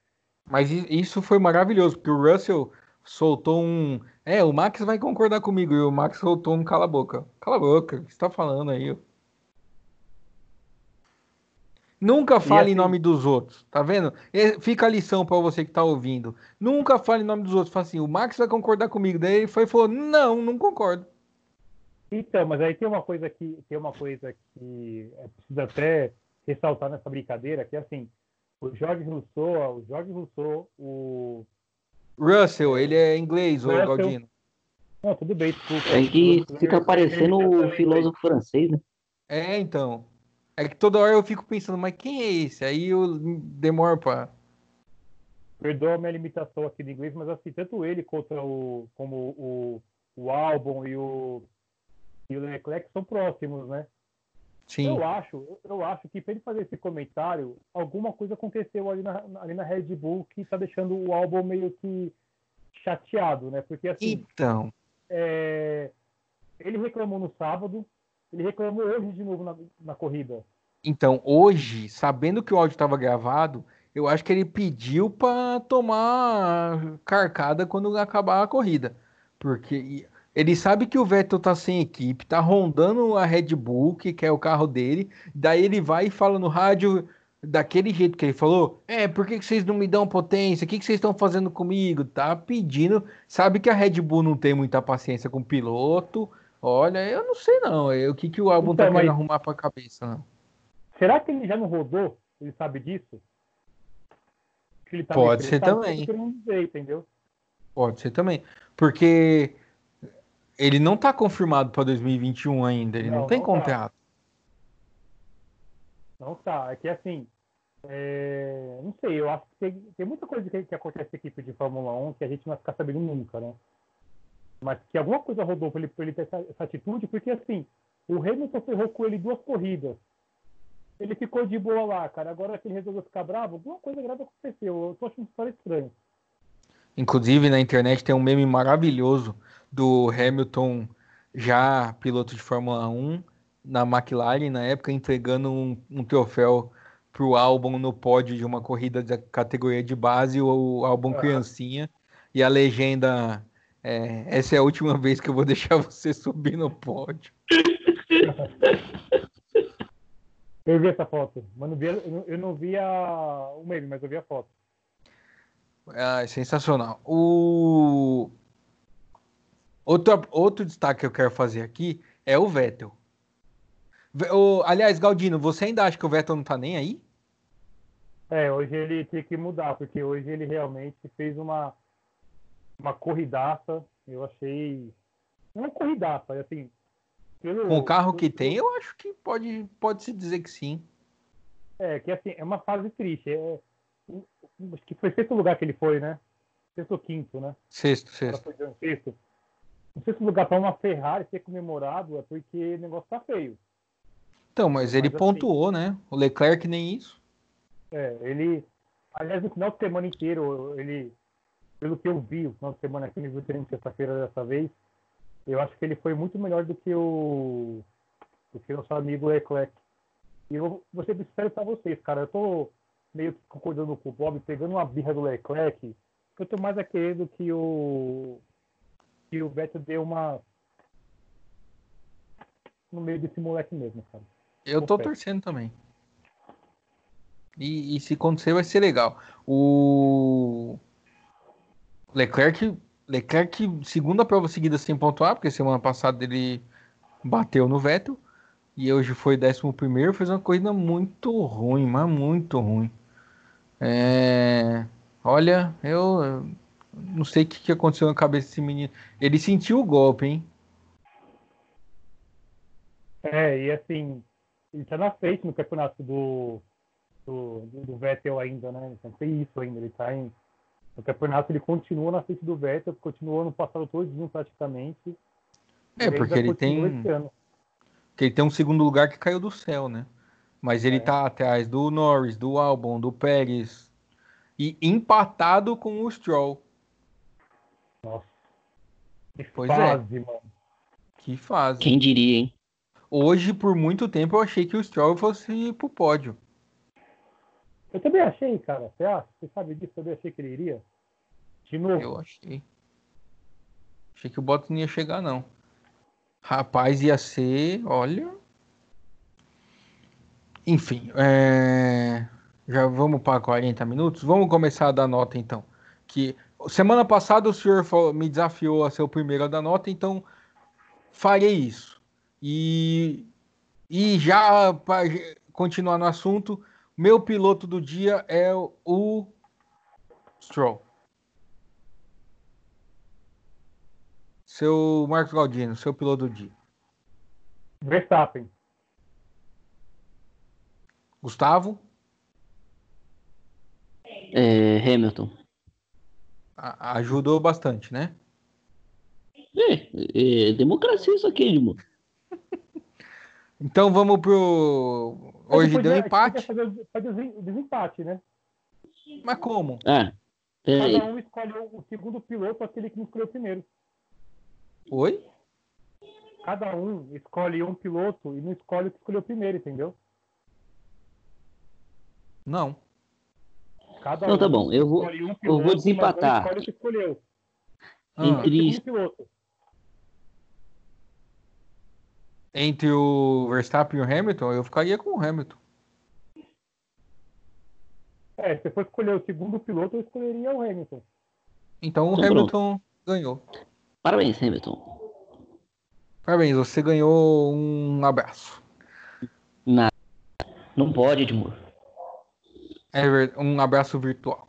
Mas isso foi maravilhoso, porque o Russell soltou um. É, o Max vai concordar comigo, e o Max soltou um cala a boca. Cala a boca, o que você tá falando aí? Nunca fale assim... em nome dos outros, tá vendo? Fica a lição para você que tá ouvindo. Nunca fale em nome dos outros. Fala assim, o Max vai concordar comigo. Daí ele foi e falou, não, não concordo. Então, mas aí tem uma coisa que tem uma coisa que é preciso até ressaltar nessa brincadeira, que é assim, o Jorge Rousseau, o Jorge Rousseau, o. Russell, ele é inglês, o Galdino. Não, tudo bem, desculpa. É que fica parecendo o filósofo francês, né? É, então. É que toda hora eu fico pensando, mas quem é esse? Aí eu demoro pra. Perdoa a minha limitação aqui de inglês, mas assim, tanto ele contra o. como o, o álbum e o. E o Leclerc são próximos, né? Sim. Eu acho, eu acho que para ele fazer esse comentário, alguma coisa aconteceu ali na, ali na Red Bull que tá deixando o álbum meio que chateado, né? Porque assim. Então. É, ele reclamou no sábado, ele reclamou hoje de novo na, na corrida. Então, hoje, sabendo que o áudio estava gravado, eu acho que ele pediu para tomar carcada quando acabar a corrida. Porque ele sabe que o Vettel tá sem equipe, tá rondando a Red Bull, que é o carro dele. Daí ele vai e fala no rádio daquele jeito que ele falou: É, por que, que vocês não me dão potência? O que, que vocês estão fazendo comigo? Tá pedindo. Sabe que a Red Bull não tem muita paciência com o piloto. Olha, eu não sei não. É, o que, que o álbum então, tá querendo mas... arrumar pra cabeça, não. Será que ele já não rodou? Ele sabe disso? Tá Pode ser também. Entendeu? Pode ser também. Porque ele não tá confirmado para 2021 ainda, ele não, não tem não tá. contrato. Tá. Não tá, é que assim, é... não sei, eu acho que tem, tem muita coisa que, que acontece na equipe de Fórmula 1 que a gente não vai ficar sabendo nunca, né? Mas que alguma coisa rodou para ele, ele ter essa, essa, atitude, porque assim, o Hamilton ferrou com ele duas corridas. Ele ficou de boa lá, cara. Agora que ele resolveu ficar bravo, alguma coisa grave aconteceu. Eu tô achando isso estranho. Inclusive na internet tem um meme maravilhoso do Hamilton, já piloto de Fórmula 1, na McLaren, na época, entregando um, um troféu para o álbum no pódio de uma corrida da categoria de base, o álbum criancinha, e a legenda é, essa é a última vez que eu vou *laughs* deixar você subir no pódio. *laughs* Eu vi essa foto, vi, eu não vi a, o meme, mas eu vi a foto. É, sensacional. O Outro, outro destaque que eu quero fazer aqui é o Vettel. O, aliás, Galdino, você ainda acha que o Vettel não tá nem aí? É, hoje ele tem que mudar, porque hoje ele realmente fez uma, uma corridaça. Eu achei. Uma corridaça, assim. Pelo, Com o carro que tem, eu acho que pode, pode se dizer que sim. É, que assim, é uma fase triste. É, acho que foi sexto lugar que ele foi, né? Sexto ou quinto, né? Sexto, sexto. Sexto. Não sei se o lugar para uma Ferrari ser comemorado é porque o negócio tá feio. Então, mas ele mas, assim, pontuou, assim, né? O Leclerc nem isso. É, ele. Aliás, no final de semana inteiro, ele. Pelo que eu vi, o final de semana aqui, no treino de sexta-feira dessa vez, eu acho que ele foi muito melhor do que o. do que o nosso amigo Leclerc. E eu vou ser sincero pra vocês, cara. Eu tô meio que concordando com o Bob, pegando uma birra do Leclerc, eu tô mais a querendo que o que o Vettel deu uma. no meio desse moleque mesmo, cara. Eu tô torcendo também. E, e, se acontecer, vai ser legal. O Leclerc, Leclerc, segunda prova seguida sem pontuar, porque semana passada ele bateu no Vettel. E hoje foi 11, fez uma corrida muito ruim, mas muito ruim. É... Olha, eu não sei o que, que aconteceu na cabeça desse menino. Ele sentiu o golpe, hein? É, e assim, ele tá na frente no campeonato do, do, do Vettel ainda, né? Então tem isso ainda. Ele tá em. No campeonato ele continua na frente do Vettel, continuou no passado todinho praticamente. É, porque ele tem. Porque ele tem um segundo lugar que caiu do céu, né? Mas ele é. tá atrás do Norris, do Albon, do Pérez. E empatado com o Stroll. Que pois é. fase, é. mano. Que fase. Quem diria, hein? Hoje, por muito tempo, eu achei que o Stroll fosse pro pódio. Eu também achei, cara. Você, acha? Você sabe disso? Eu também achei que ele iria. De novo. Eu achei. Achei que o Bottas não ia chegar, não. Rapaz, ia ser. Olha. Enfim, é... já vamos para 40 minutos. Vamos começar a dar nota então. Que Semana passada o senhor me desafiou a ser o primeiro a dar nota, então farei isso. E, e já para continuar no assunto, Meu piloto do dia é o Stroll. Seu Marcos Galdino, seu piloto do dia. Verstappen. Gustavo? É, Hamilton. A- ajudou bastante, né? É, é democracia isso aqui, irmão. Então vamos pro. Hoje deu empate. fazer fazer desempate, né? Mas como? Ah, peraí. Cada um escolhe o segundo piloto, aquele que não escolheu o primeiro. Oi? Cada um escolhe um piloto e não escolhe o que escolheu primeiro, entendeu? Não. Cada Então tá um bom, eu vou- um eu piloto, vou mas não desempatar. Ah, Entre- entre o Verstappen e o Hamilton, eu ficaria com o Hamilton. É, se for escolher o segundo piloto, eu escolheria o Hamilton. Então o Então Hamilton ganhou. Parabéns, Hamilton. Parabéns, você ganhou um abraço. Não pode, Edmur. É um abraço virtual.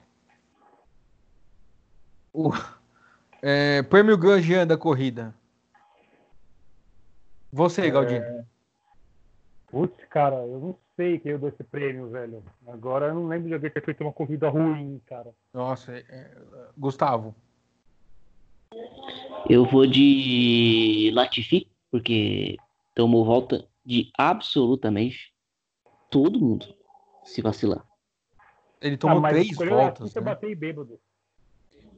O, é, prêmio Grosjean da corrida. Você, Galdino. Putz, cara, eu não sei quem eu dou esse prêmio, velho. Agora eu não lembro de alguém ter feito uma corrida ruim, cara. Nossa, é- é, Gustavo. Eu vou de Latifi, porque tomou volta de absolutamente todo mundo, se vacilar. Ele tomou Ah, mas três voltas. Né? bêbado.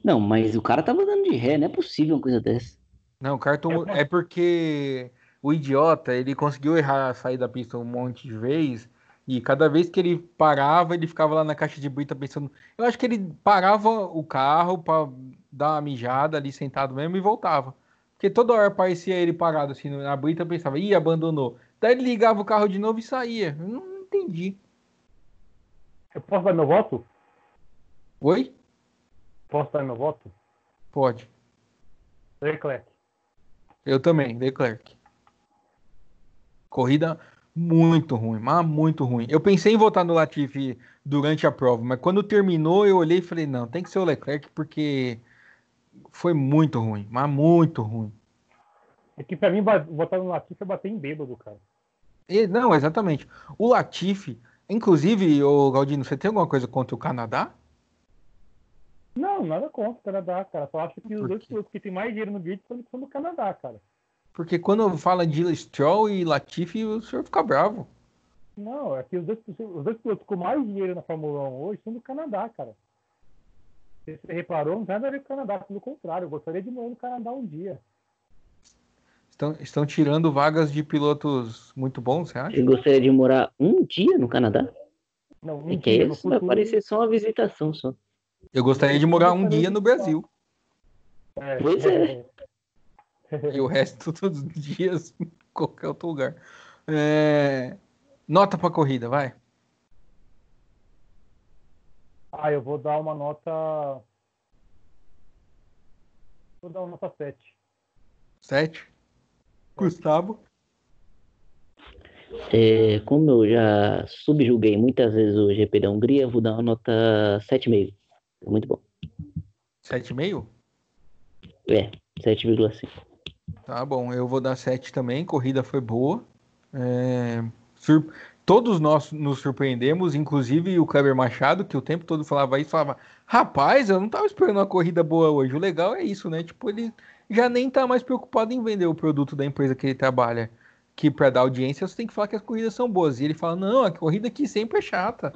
Não, mas o cara tava dando de ré, não é possível uma coisa dessa. Não, o cara tomou. É porque o idiota ele conseguiu errar a sair da pista um monte de vezes. E cada vez que ele parava, ele ficava lá na caixa de brita pensando. Eu acho que ele parava o carro pra dar uma mijada ali sentado mesmo e voltava. Porque toda hora parecia ele parado assim na brita, eu pensava, ih, abandonou. Daí ele ligava o carro de novo e saía. Eu não entendi. Eu posso dar meu voto? Oi? Posso dar meu voto? Pode. Leclerc. Eu também, Leclerc. Corrida muito ruim, mas muito ruim. Eu pensei em votar no Latifi durante a prova, mas quando terminou eu olhei e falei, não, tem que ser o Leclerc porque foi muito ruim, mas muito ruim. É que pra mim, votar no Latifi é bater em bêbado, cara. E- não, exatamente. O Latifi, inclusive, o Galdino, você tem alguma coisa contra o Canadá? Não, nada contra o Canadá, cara. Só acho que os dois que tem mais dinheiro no grid são, do Canadá, cara. Porque quando fala de Stroll e Latifi, o senhor fica bravo. Não, é que os dois, os dois pilotos com mais dinheiro na Fórmula 1 hoje são do Canadá, cara. Você reparou, não tem nada a ver com o Canadá, pelo contrário, eu gostaria de morar no Canadá um dia. Estão, estão tirando vagas de pilotos muito bons, você acha? Você gostaria de morar um dia no Canadá? Não, um É que dia isso vai parecer só uma visitação só. Eu gostaria de morar um dia no Brasil. É, Pois é. *laughs* E o resto todos os dias em qualquer outro lugar. É, Nota pra corrida, vai. Ah, eu vou dar uma nota. Vou dar uma nota 7. Sete. Gustavo. É, como eu já subjuguei muitas vezes o GP da Hungria, vou dar uma nota 7,5. Muito bom. Sete e meio? É, 7,5. Tá bom, eu vou dar sete também. Corrida foi boa. É, sur- Todos nós nos surpreendemos, inclusive o Kleber Machado, que o tempo todo falava isso, falava: Rapaz, eu não tava esperando uma corrida boa hoje. O legal é isso, né? Tipo, ele já nem tá mais preocupado em vender o produto da empresa que ele trabalha. Que para dar audiência você tem que falar que as corridas são boas. E ele fala: Não, a corrida aqui sempre é chata.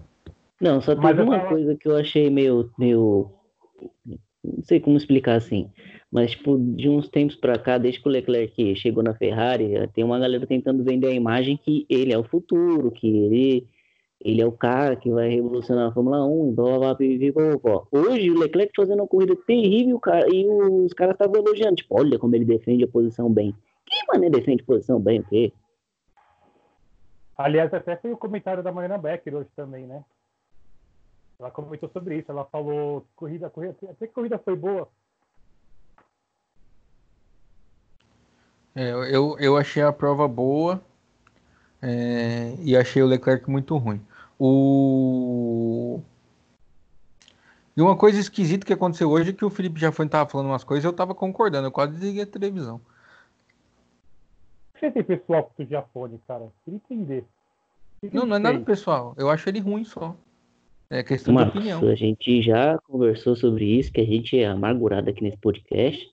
Não, só teve uma tava- coisa que eu achei meio, meio. Não sei como explicar assim. Mas, tipo, de uns tempos pra cá, desde que o Leclerc chegou na Ferrari, tem uma galera tentando vender a imagem que ele é o futuro, que ele, ele é o cara que vai revolucionar a Fórmula 1, e blá blá blá, pipipi, popopó. Hoje, o Leclerc fazendo uma corrida terrível, cara, e os caras estavam elogiando. Tipo, olha como ele defende a posição bem. Que mané defende posição bem, o quê? Aliás, até foi o comentário da Mariana Becker hoje também, né? Ela comentou sobre isso. Ela falou: corrida, corrida, até que corrida foi boa. É, eu, eu achei a prova boa é, e achei o Leclerc muito ruim. O... E uma coisa esquisita que aconteceu hoje é que o Felipe já foi tava falando umas coisas eu tava concordando, eu quase desliguei a televisão. Você tem pessoal com o Giafone, cara? Queria entender. Que que Não, não é nada pessoal. Eu acho ele ruim só. É questão Marcos, de opinião. a gente já conversou sobre isso, que a gente é amargurado aqui nesse podcast.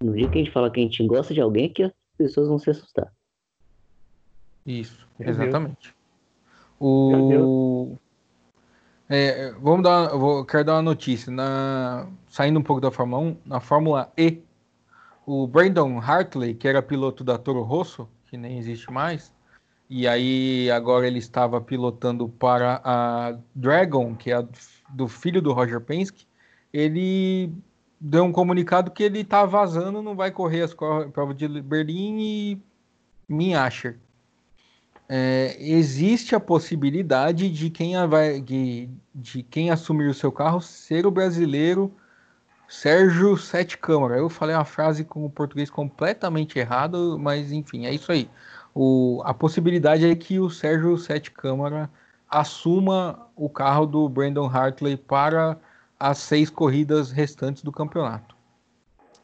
No dia que a gente fala que a gente gosta de alguém, é que as pessoas vão se assustar. Isso, exatamente. O... É, vamos dar, vou, quero dar uma notícia. Na, saindo um pouco da Fórmula 1, na Fórmula E, o Brandon Hartley, que era piloto da Toro Rosso, que nem existe mais, e aí agora ele estava pilotando para a Dragon, que é a do filho do Roger Penske, ele deu um comunicado que ele tá vazando, não vai correr as provas de Berlim e Minasher. É, existe a possibilidade de quem, vai, de, de quem assumir o seu carro ser o brasileiro Sérgio Sete Câmara. Eu falei uma frase com o português completamente errado, mas enfim, é isso aí. O, a possibilidade é que o Sérgio Sete Câmara assuma o carro do Brandon Hartley para as seis corridas restantes do campeonato.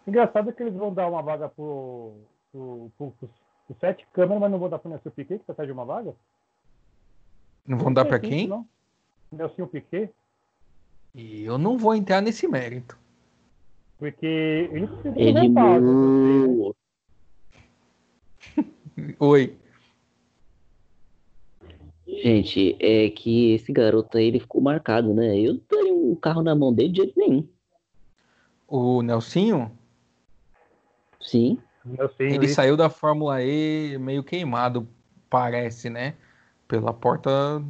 Engraçado que eles vão dar uma vaga pro, pro, pro, pro sete câmeras, mas não vão dar pro Nelson Piquet, que tá atrás de uma vaga? Não vão dar Não para faz quem? Não. Nelson Piquet, E eu não vou entrar nesse mérito. porque ele precisa Ele resultado, *laughs* Oi. Gente, é que esse garoto aí, ele ficou marcado, né? Eu não daria um carro na mão dele de jeito nenhum. O Nelsinho, Sim. Ele saiu da Fórmula E meio queimado, parece, né? Pela porta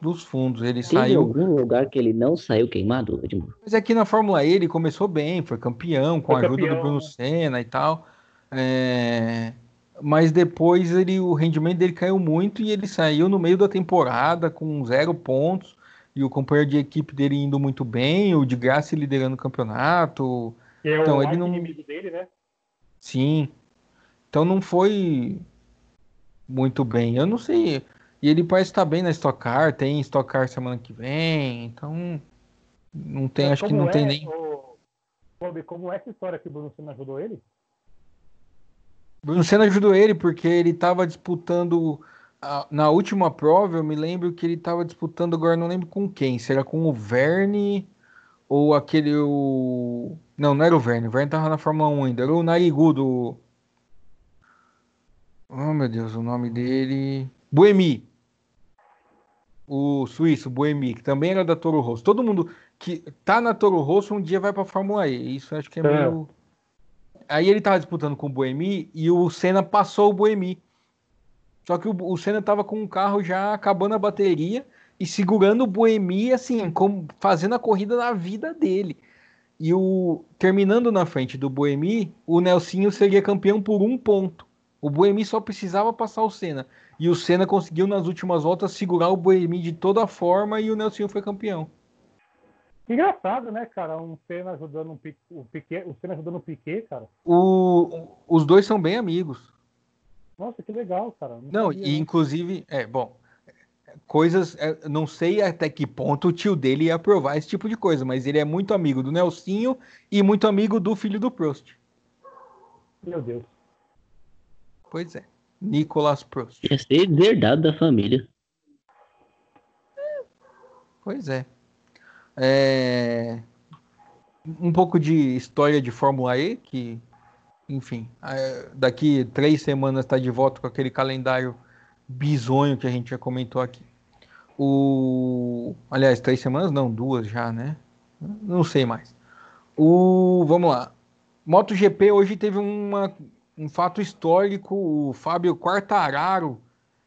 dos fundos. Ele Teve saiu. algum lugar que ele não saiu queimado, Edmundo? Mas aqui na Fórmula E ele começou bem, foi campeão, com Foi a ajuda campeão, do Bruno? Senna e tal. É, Mas depois ele, o rendimento dele caiu muito e ele saiu no meio da temporada com zero pontos. E o companheiro de equipe dele indo muito bem, o de graça liderando o campeonato. que é Então, o ele não- inimigo dele, né? Sim. Então não foi muito bem. Eu não sei. E ele parece estar bem na Stock Car, tem Stock Car semana que vem, então não tem, acho que não tem é, nem. ô, Bob, como é essa história que o Bruno Senna ajudou ele? Bruno Senna ajudou ele porque ele estava disputando a- na última prova, eu me lembro que ele estava disputando agora não lembro com quem, se era com o Verne ou aquele o não, não era o Verne, o Verne tava na Fórmula 1 ainda, era o Narigudo. Oh, meu Deus, o nome dele, Buemi. O suíço Buemi, que também era da Toro Rosso. Todo mundo que tá na Toro Rosso um dia vai para Fórmula E. Isso acho que é É. meio Aí ele tava disputando com o Buemi e o Senna passou o Buemi. Só que o, o Senna tava com o carro já acabando a bateria e segurando o Buemi, assim, como fazendo a corrida na vida dele. E o terminando na frente do Buemi, o Nelsinho seria campeão por um ponto. O Buemi só precisava passar o Senna. E o Senna conseguiu nas últimas voltas segurar o Buemi de toda forma e o Nelsinho foi campeão. Engraçado, né, cara? Um Senna ajudando um Piquet, o Piquet, o Senna ajudando o Piquet, cara. O, os dois são bem amigos. Nossa, que legal, cara. Não, sabia, e né? inclusive, é, bom, coisas, é, não sei até que ponto o tio dele ia aprovar esse tipo de coisa, mas ele é muito amigo do Nelsinho e muito amigo do filho do Prost. Meu Deus. Pois é, Nicolas Prost. Ia ser herdado da família. Pois é. É, Um pouco de história de Fórmula E, que, enfim, é, daqui três semanas está de volta com aquele calendário bizonho que a gente já comentou aqui. O... Aliás, três semanas? Não, duas já, né? Não sei mais. O... Vamos lá. MotoGP hoje teve uma... um fato histórico. O Fábio Quartararo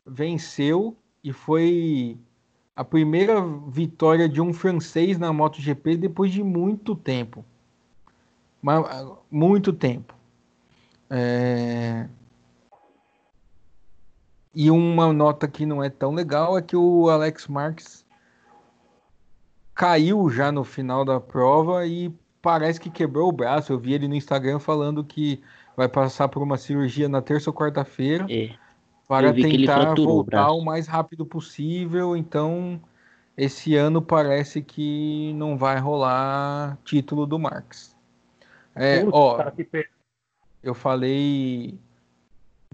venceu e foi a primeira vitória de um francês na MotoGP depois de muito tempo. Muito tempo. É... E uma nota que não é tão legal é que o Alex Marques caiu já no final da prova e parece que quebrou o braço. Eu vi ele no Instagram falando que vai passar por uma cirurgia na terça ou quarta-feira É. para tentar o voltar braço. o mais rápido possível. Então, esse ano parece que não vai rolar título do Marx. É, ó, eu falei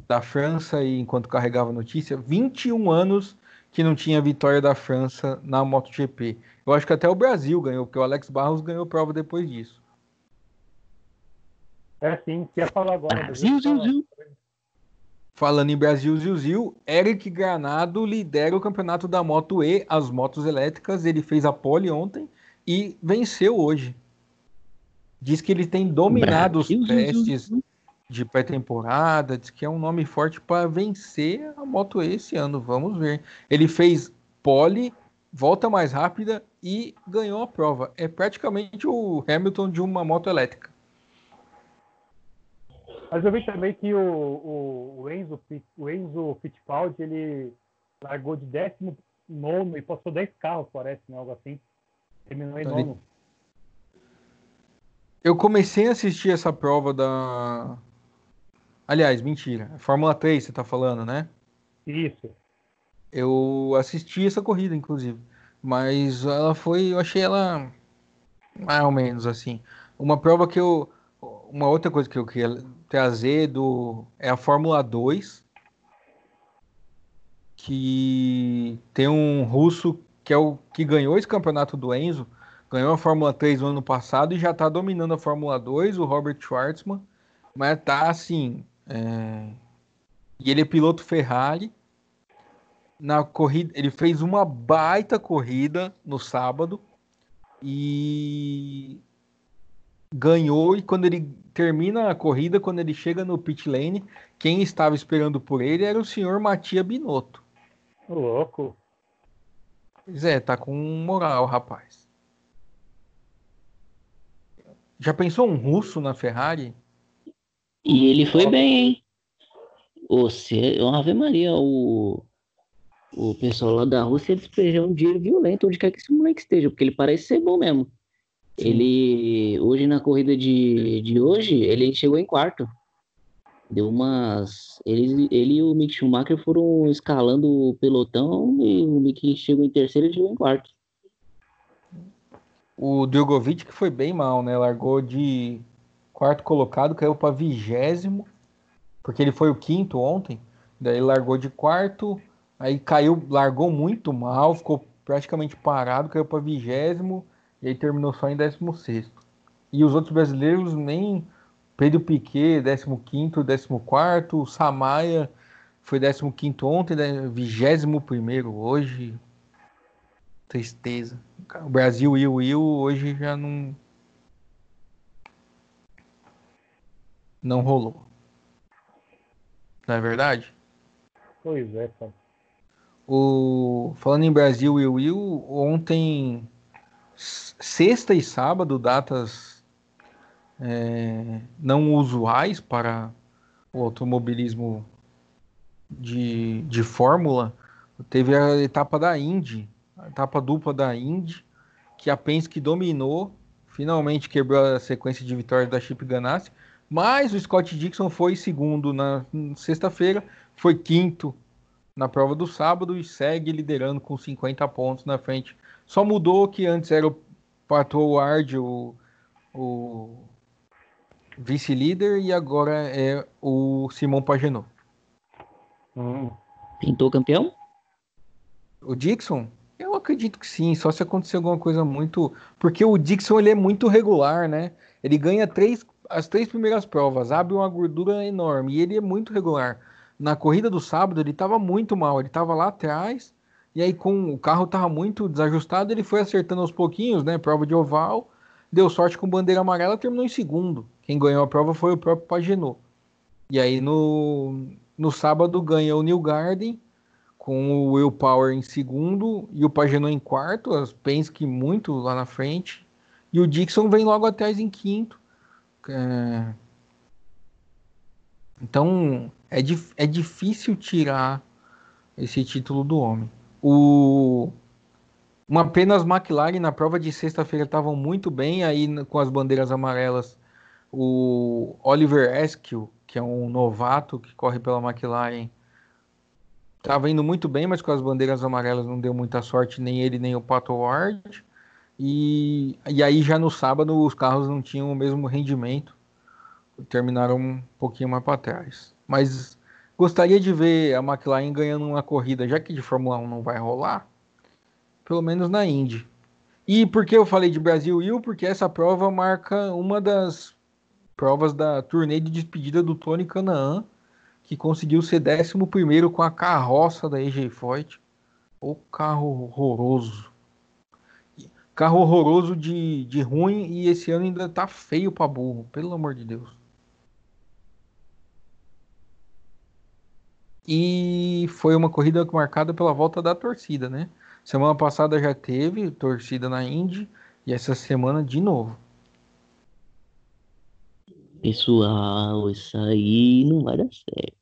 da França e enquanto carregava a notícia, 21 anos que não tinha vitória da França na MotoGP. Eu acho que até o Brasil ganhou, porque o Alex Barros ganhou prova depois disso. É sim, quer falar agora. Brasil, Brasil. Falando em Brasil Ziu Eric Granado lidera o campeonato da Moto E, as motos elétricas. Ele fez a pole ontem e venceu hoje. Diz que ele tem dominado Brasil, os testes de pré-temporada, diz que é um nome forte para vencer a Moto E esse ano. Vamos ver. Ele fez pole, volta mais rápida e ganhou a prova. É praticamente o Hamilton de uma moto elétrica. Mas eu vi também que o, o, o, Enzo, o Enzo Fittipaldi, ele largou de 19 e passou 10 carros, parece, né? Algo assim. Terminou em nono. Eu comecei a assistir essa prova da. Aliás, mentira. Fórmula 3, você tá falando, né? Isso. Eu assisti essa corrida, inclusive. Mas ela foi. Eu achei ela. Mais ou menos assim. Uma prova que eu. Uma outra coisa que eu queria trazer do é a Fórmula 2, que tem um russo que é o que ganhou esse campeonato do Enzo, ganhou a Fórmula 3 no ano passado e já está dominando a Fórmula 2, o Robert Schwartzman, mas tá assim, é... e ele é piloto Ferrari. Na corrida, ele fez uma baita corrida no sábado e ganhou e quando ele termina a corrida, quando ele chega no pit lane, quem estava esperando por ele era o senhor Matia Binotto. Louco. Pois é, tá com moral, rapaz. Já pensou um russo na Ferrari? E ele foi bem, hein? Você, Ave Maria, o, o pessoal lá da Rússia despejou um dinheiro violento onde quer que esse moleque esteja, porque ele parece ser bom mesmo. Ele, hoje na corrida de, de hoje, ele chegou em quarto. Deu umas. Ele, ele e o Mick Schumacher foram escalando o pelotão e o Mick chegou em terceiro e chegou em quarto. O Drogovic que foi bem mal, né? Largou de quarto colocado, caiu para vigésimo, porque ele foi o quinto ontem. Daí largou de quarto, aí caiu, largou muito mal, ficou praticamente parado, caiu para vigésimo e aí terminou só em 16. E os outros brasileiros nem. Pedro Piquet, 15, 14, Samaia foi 15 ontem, né? 21 hoje. Tristeza. O Brasil e o Will hoje já não. Não rolou. Não é verdade? Pois é, cara. O... Falando em Brasil e Will, ontem sexta e sábado, datas é, não usuais para o automobilismo de, de Fórmula. Teve a etapa da Indy, a etapa dupla da Indy, que a Penske dominou, finalmente quebrou a sequência de vitórias da Chip Ganassi, mas o Scott Dixon foi segundo na sexta-feira, foi quinto na prova do sábado e segue liderando com 50 pontos na frente. Só mudou que antes era o Pato Ward, o, o vice-líder, e agora é o Simão Pagenot. Hum. Pintou campeão? O Dixon? Eu acredito que sim, só se acontecer alguma coisa muito. Porque o Dixon ele é muito regular, né? Ele ganha três, as três primeiras provas, abre uma gordura enorme e ele é muito regular. Na corrida do sábado ele estava muito mal, ele estava lá atrás e aí, com o carro tava muito desajustado, ele foi acertando aos pouquinhos, né? Prova de oval, deu sorte com bandeira amarela, terminou em segundo. Quem ganhou a prova foi o próprio Pagenot. E aí, no, no sábado, ganha o New Garden, com o Will Power em segundo e o Pagenot em quarto, as Penske muito lá na frente. E o Dixon vem logo atrás em quinto. É... Então, é, é difícil tirar esse título do homem. O... Uma pena as McLaren na prova de sexta-feira estavam muito bem, aí com as bandeiras amarelas. O Oliver Eskew, que é um novato que corre pela McLaren, Tava indo muito bem, mas com as bandeiras amarelas não deu muita sorte, nem ele nem o Pato Ward. E, e aí já no sábado os carros não tinham o mesmo rendimento, terminaram um pouquinho mais para trás. Mas gostaria de ver a McLaren ganhando uma corrida, já que de Fórmula 1 não vai rolar, pelo menos na Indy. E por que eu falei de Brasil Will? Porque essa prova marca uma das provas da turnê de despedida do Tony Canaan, que conseguiu ser 11 com a carroça da EJ Foyt. O carro horroroso. Carro horroroso de, de ruim e esse ano ainda tá feio pra burro, pelo amor de Deus. E foi uma corrida marcada pela volta da torcida, né? Semana passada já teve torcida na Indy e essa semana de novo. Pessoal, isso aí não vai dar certo.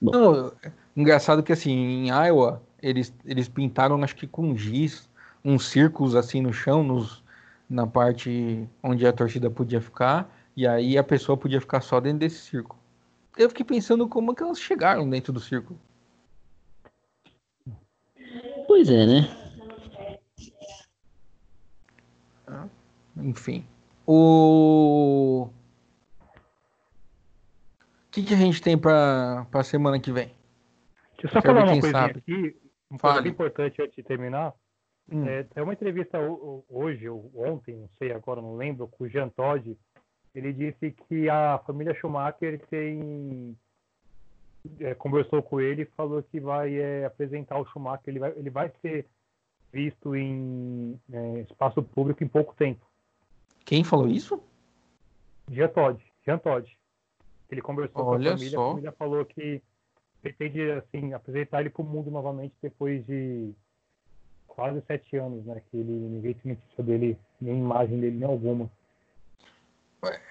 Bom. Não, engraçado que assim, em Iowa, eles, eles pintaram acho que com giz uns círculos assim no chão, nos, na parte onde a torcida podia ficar, e aí a pessoa podia ficar só dentro desse círculo. Eu fiquei pensando como é que elas chegaram dentro do círculo. Pois é, né? Enfim. O. O que, que a gente tem para a semana que vem? Deixa eu só Quero falar uma coisa aqui, uma coisa importante antes de terminar. Hum. É, tem uma entrevista hoje, ou ontem, não sei agora, não lembro, com o Jean Todt. Ele disse que a família Schumacher tem é, conversou com ele e falou que vai é, apresentar o Schumacher. Ele vai, ele vai ser visto em é, espaço público em pouco tempo. Quem falou isso? Jean Todt. Jean Todt. Ele conversou Olha com a família. Só. A família falou que pretende assim apresentar ele para o mundo novamente depois de quase sete anos, né? Que ele ninguém tem notícia dele, nem imagem dele, nem alguma.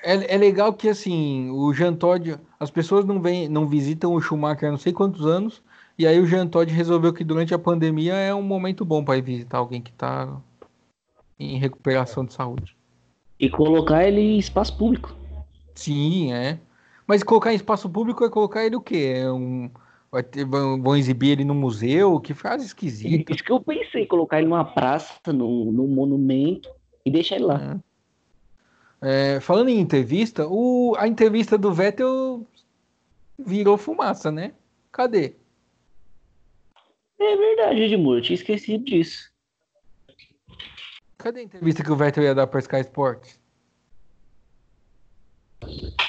É, é legal que assim, o Jean Todt, as pessoas não vêm, não visitam o Schumacher há não sei quantos anos, e aí o Jean Todt resolveu que durante a pandemia é um momento bom para ir visitar alguém que está em recuperação de saúde. E colocar ele em espaço público. Sim, é. Mas colocar em espaço público é colocar ele o quê? É um Vai ter, vão, vão, exibir ele no museu? Que frase esquisita. Isso que eu pensei, colocar ele numa praça, num, num monumento e deixar ele lá. É. É, falando em entrevista, o, a entrevista do Vettel virou fumaça, né? Cadê? É verdade, Edmur, eu tinha esquecido disso. Cadê a entrevista que o Vettel ia dar para Sky Sports?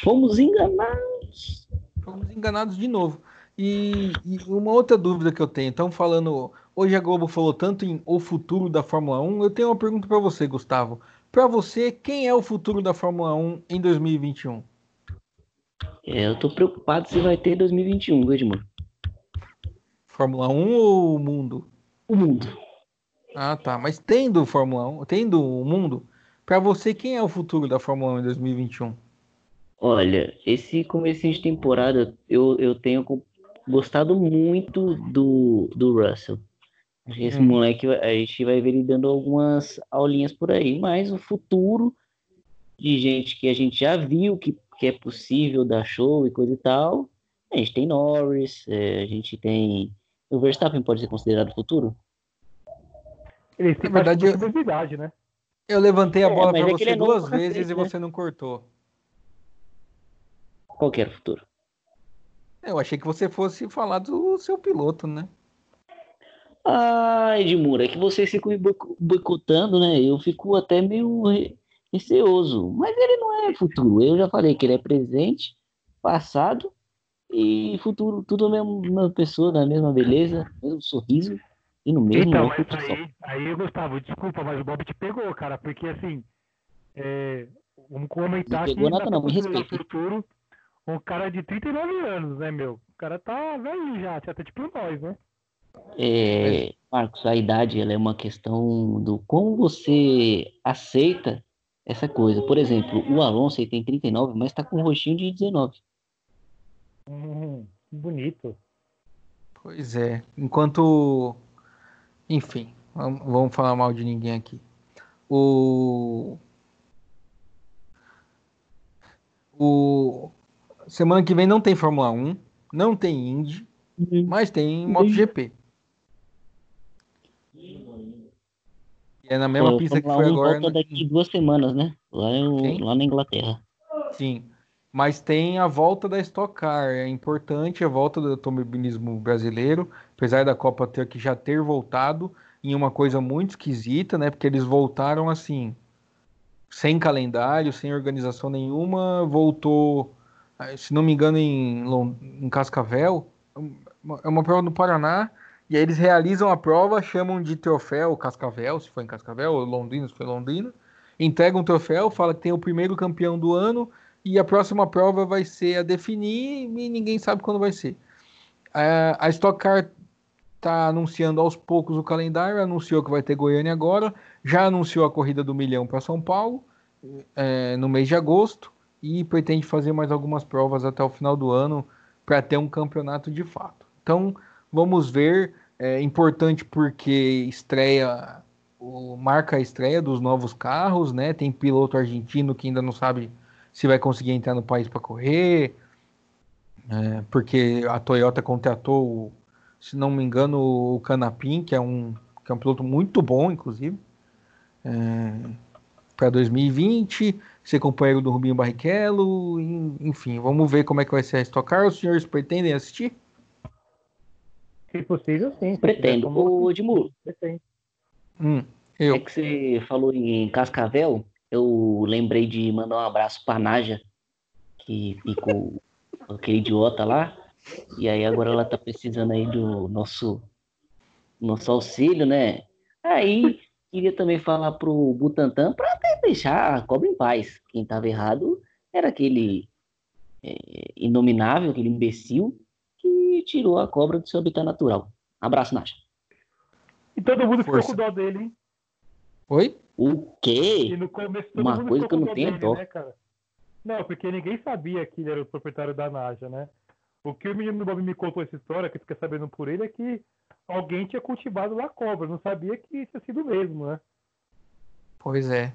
Fomos enganados. Fomos enganados de novo. E, e, uma outra dúvida que eu tenho, estão falando. Hoje a Globo falou tanto em o futuro da Fórmula 1. Eu tenho uma pergunta para você, Gustavo. Para você, quem é o futuro da Fórmula 1 em 2021? É, eu tô preocupado se vai ter 2021, Edmund. Fórmula 1 ou o mundo? O mundo. Ah, tá. Mas tendo Fórmula 1, tendo o mundo, para você, quem é o futuro da Fórmula 1 em 2021? Olha, esse começo de temporada eu, eu tenho gostado muito do, do Russell. Esse hum. moleque, a gente vai ver ele dando algumas aulinhas por aí, mas o futuro de gente que a gente já viu que, que é possível dar show e coisa e tal, a gente tem Norris, é, a gente tem. O Verstappen pode ser considerado futuro? Ele tem verdade, eu, né? Eu levantei a é, bola é, para você duas vezes e né? você não cortou. Qualquer futuro. Eu achei que você fosse falar do seu piloto, né? Ah, Edmura, é que vocês ficam boicotando, né? Eu fico até meio receoso. Mas ele não é futuro. Eu já falei que ele é presente, passado e futuro. Tudo a mesma pessoa, da mesma beleza, mesmo sorriso e no mesmo então, mas aí, aí, Gustavo, desculpa, mas o Bob te pegou, cara, porque assim. É, vamos comentar não pegou nada, não, me respeita. futuro um cara de 39 anos, né, meu? O cara tá velho já, tá tipo nós, né? É, Marcos, a idade ela é uma questão do como você aceita essa coisa. Por exemplo, o Alonso ele tem 39, mas tá com um rostinho de 19. Hum, bonito. Pois é. Enquanto. Enfim, vamos falar mal de ninguém aqui. O. O, Semana que vem não tem Fórmula 1, não tem Indy, Uhum. Mas tem MotoGP. É na mesma Pô, pista que foi agora. Volta daqui duas semanas, né? Lá, eu, lá na Inglaterra. Sim. Mas tem a volta da Stock Car. É importante a volta do automobilismo brasileiro, apesar da Copa ter que já ter voltado em uma coisa muito esquisita, né? Porque eles voltaram assim, sem calendário, sem organização nenhuma, voltou, se não me engano, em, em Cascavel. É uma prova do Paraná e aí eles realizam a prova, chamam de troféu Cascavel, se foi em Cascavel, ou Londrina, se foi Londrina. Entregam um troféu, fala que tem o primeiro campeão do ano e a próxima prova vai ser a definir e ninguém sabe quando vai ser. A Stock Car está anunciando aos poucos o calendário, anunciou que vai ter Goiânia agora, já anunciou a corrida do milhão para São Paulo é, no mês de agosto e pretende fazer mais algumas provas até o final do ano para ter um campeonato de fato. Então, Vamos ver. É importante porque estreia, marca a estreia dos novos carros, né? Tem piloto argentino que ainda não sabe se vai conseguir entrar no país para correr, é, porque a Toyota contratou, se não me engano, o Canapim, que é um, que é um piloto muito bom, inclusive, é, para 2020, ser companheiro do Rubinho Barrichello, enfim, vamos ver como é que vai ser a Stock Car. Os senhores pretendem assistir? Se possível, sim. Pretendo. Ô, Edmundo. Hum, eu. É que você falou em Cascavel, eu lembrei de mandar um abraço pra Naja, que ficou aquele idiota lá. E aí agora ela tá precisando aí do nosso, nosso auxílio, né? Aí queria também falar pro Butantan deixar a cobra em paz. Quem tava errado era aquele é, inominável, aquele imbecil que tirou a cobra do seu habitat natural. Abraço, Nacha. E todo mundo Força. ficou com dó dele, hein? Oi? O quê? Uma coisa que eu não tenho dó. Né, cara? Não, porque ninguém sabia que ele era o proprietário da Naja, né? O que o menino Bob me contou essa história, que fica sabendo por ele, é que alguém tinha cultivado lá cobra. Não sabia que tinha sido mesmo, né? Pois é.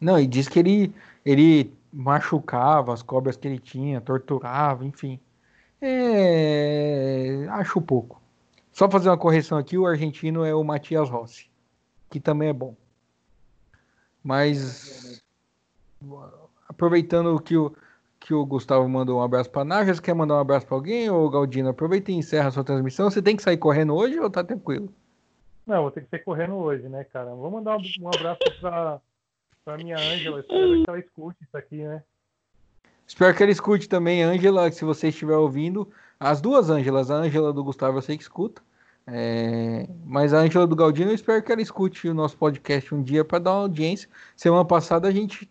Não, e diz que ele, ele machucava as cobras que ele tinha, torturava, enfim. É, acho pouco. Só fazer uma correção aqui, o argentino é o Matias Rossi, que também é bom. Mas aproveitando que o, que o Gustavo mandou um abraço para Najas, quer mandar um abraço para alguém? Ou Galdino, aproveita e encerra a sua transmissão. Você tem que sair correndo hoje ou tá tranquilo? Não, vou ter que sair correndo hoje, né, cara? Vou mandar um, abraço para pra minha Ângela. Espero que ela escute isso aqui, né? Espero que ele escute também, Ângela, se você estiver ouvindo. As duas Ângelas, a Ângela do Gustavo eu sei que escuta. É... Mas a Ângela do Galdino, eu espero que ela escute o nosso podcast um dia para dar uma audiência. Semana passada a gente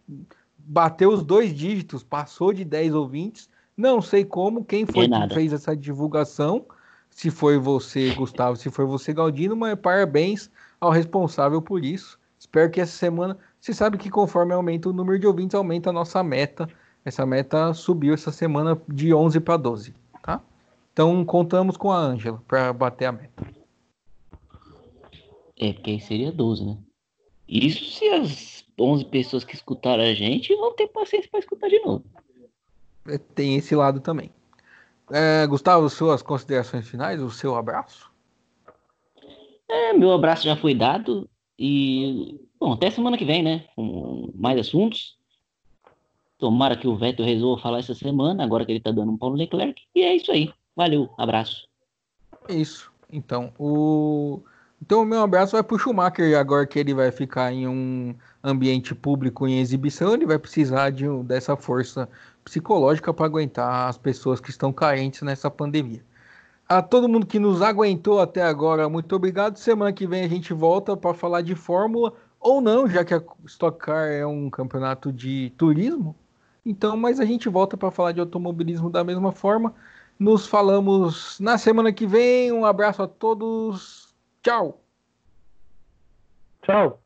bateu os dois dígitos, passou de 10 ouvintes. Não sei como, quem foi que fez essa divulgação. Se foi você, Gustavo, se foi você, Galdino, mas parabéns ao responsável por isso. Espero que essa semana. Você sabe que conforme aumenta o número de ouvintes, aumenta a nossa meta essa meta subiu essa semana de 11 para 12, tá? Então contamos com a Ângela para bater a meta. É, porque aí seria 12, né? Isso se as 11 pessoas que escutaram a gente vão ter paciência para escutar de novo. É, tem esse lado também. É, Gustavo, suas considerações finais, o seu abraço? É, meu abraço já foi dado e bom, até semana que vem, né? Com mais assuntos. Tomara que o Vettel resolva falar essa semana, agora que ele tá dando um Paulo Leclerc. E é isso aí. Valeu, abraço. Isso. Então, o. Então, o meu abraço vai pro Schumacher, agora que ele vai ficar em um ambiente público em exibição, ele vai precisar de, dessa força psicológica para aguentar as pessoas que estão carentes nessa pandemia. A todo mundo que nos aguentou até agora, muito obrigado. Semana que vem a gente volta para falar de Fórmula ou não, já que a Stock Car é um campeonato de turismo. Então, mas a gente volta para falar de automobilismo da mesma forma. Nos falamos na semana que vem. Um abraço a todos. Tchau. Tchau.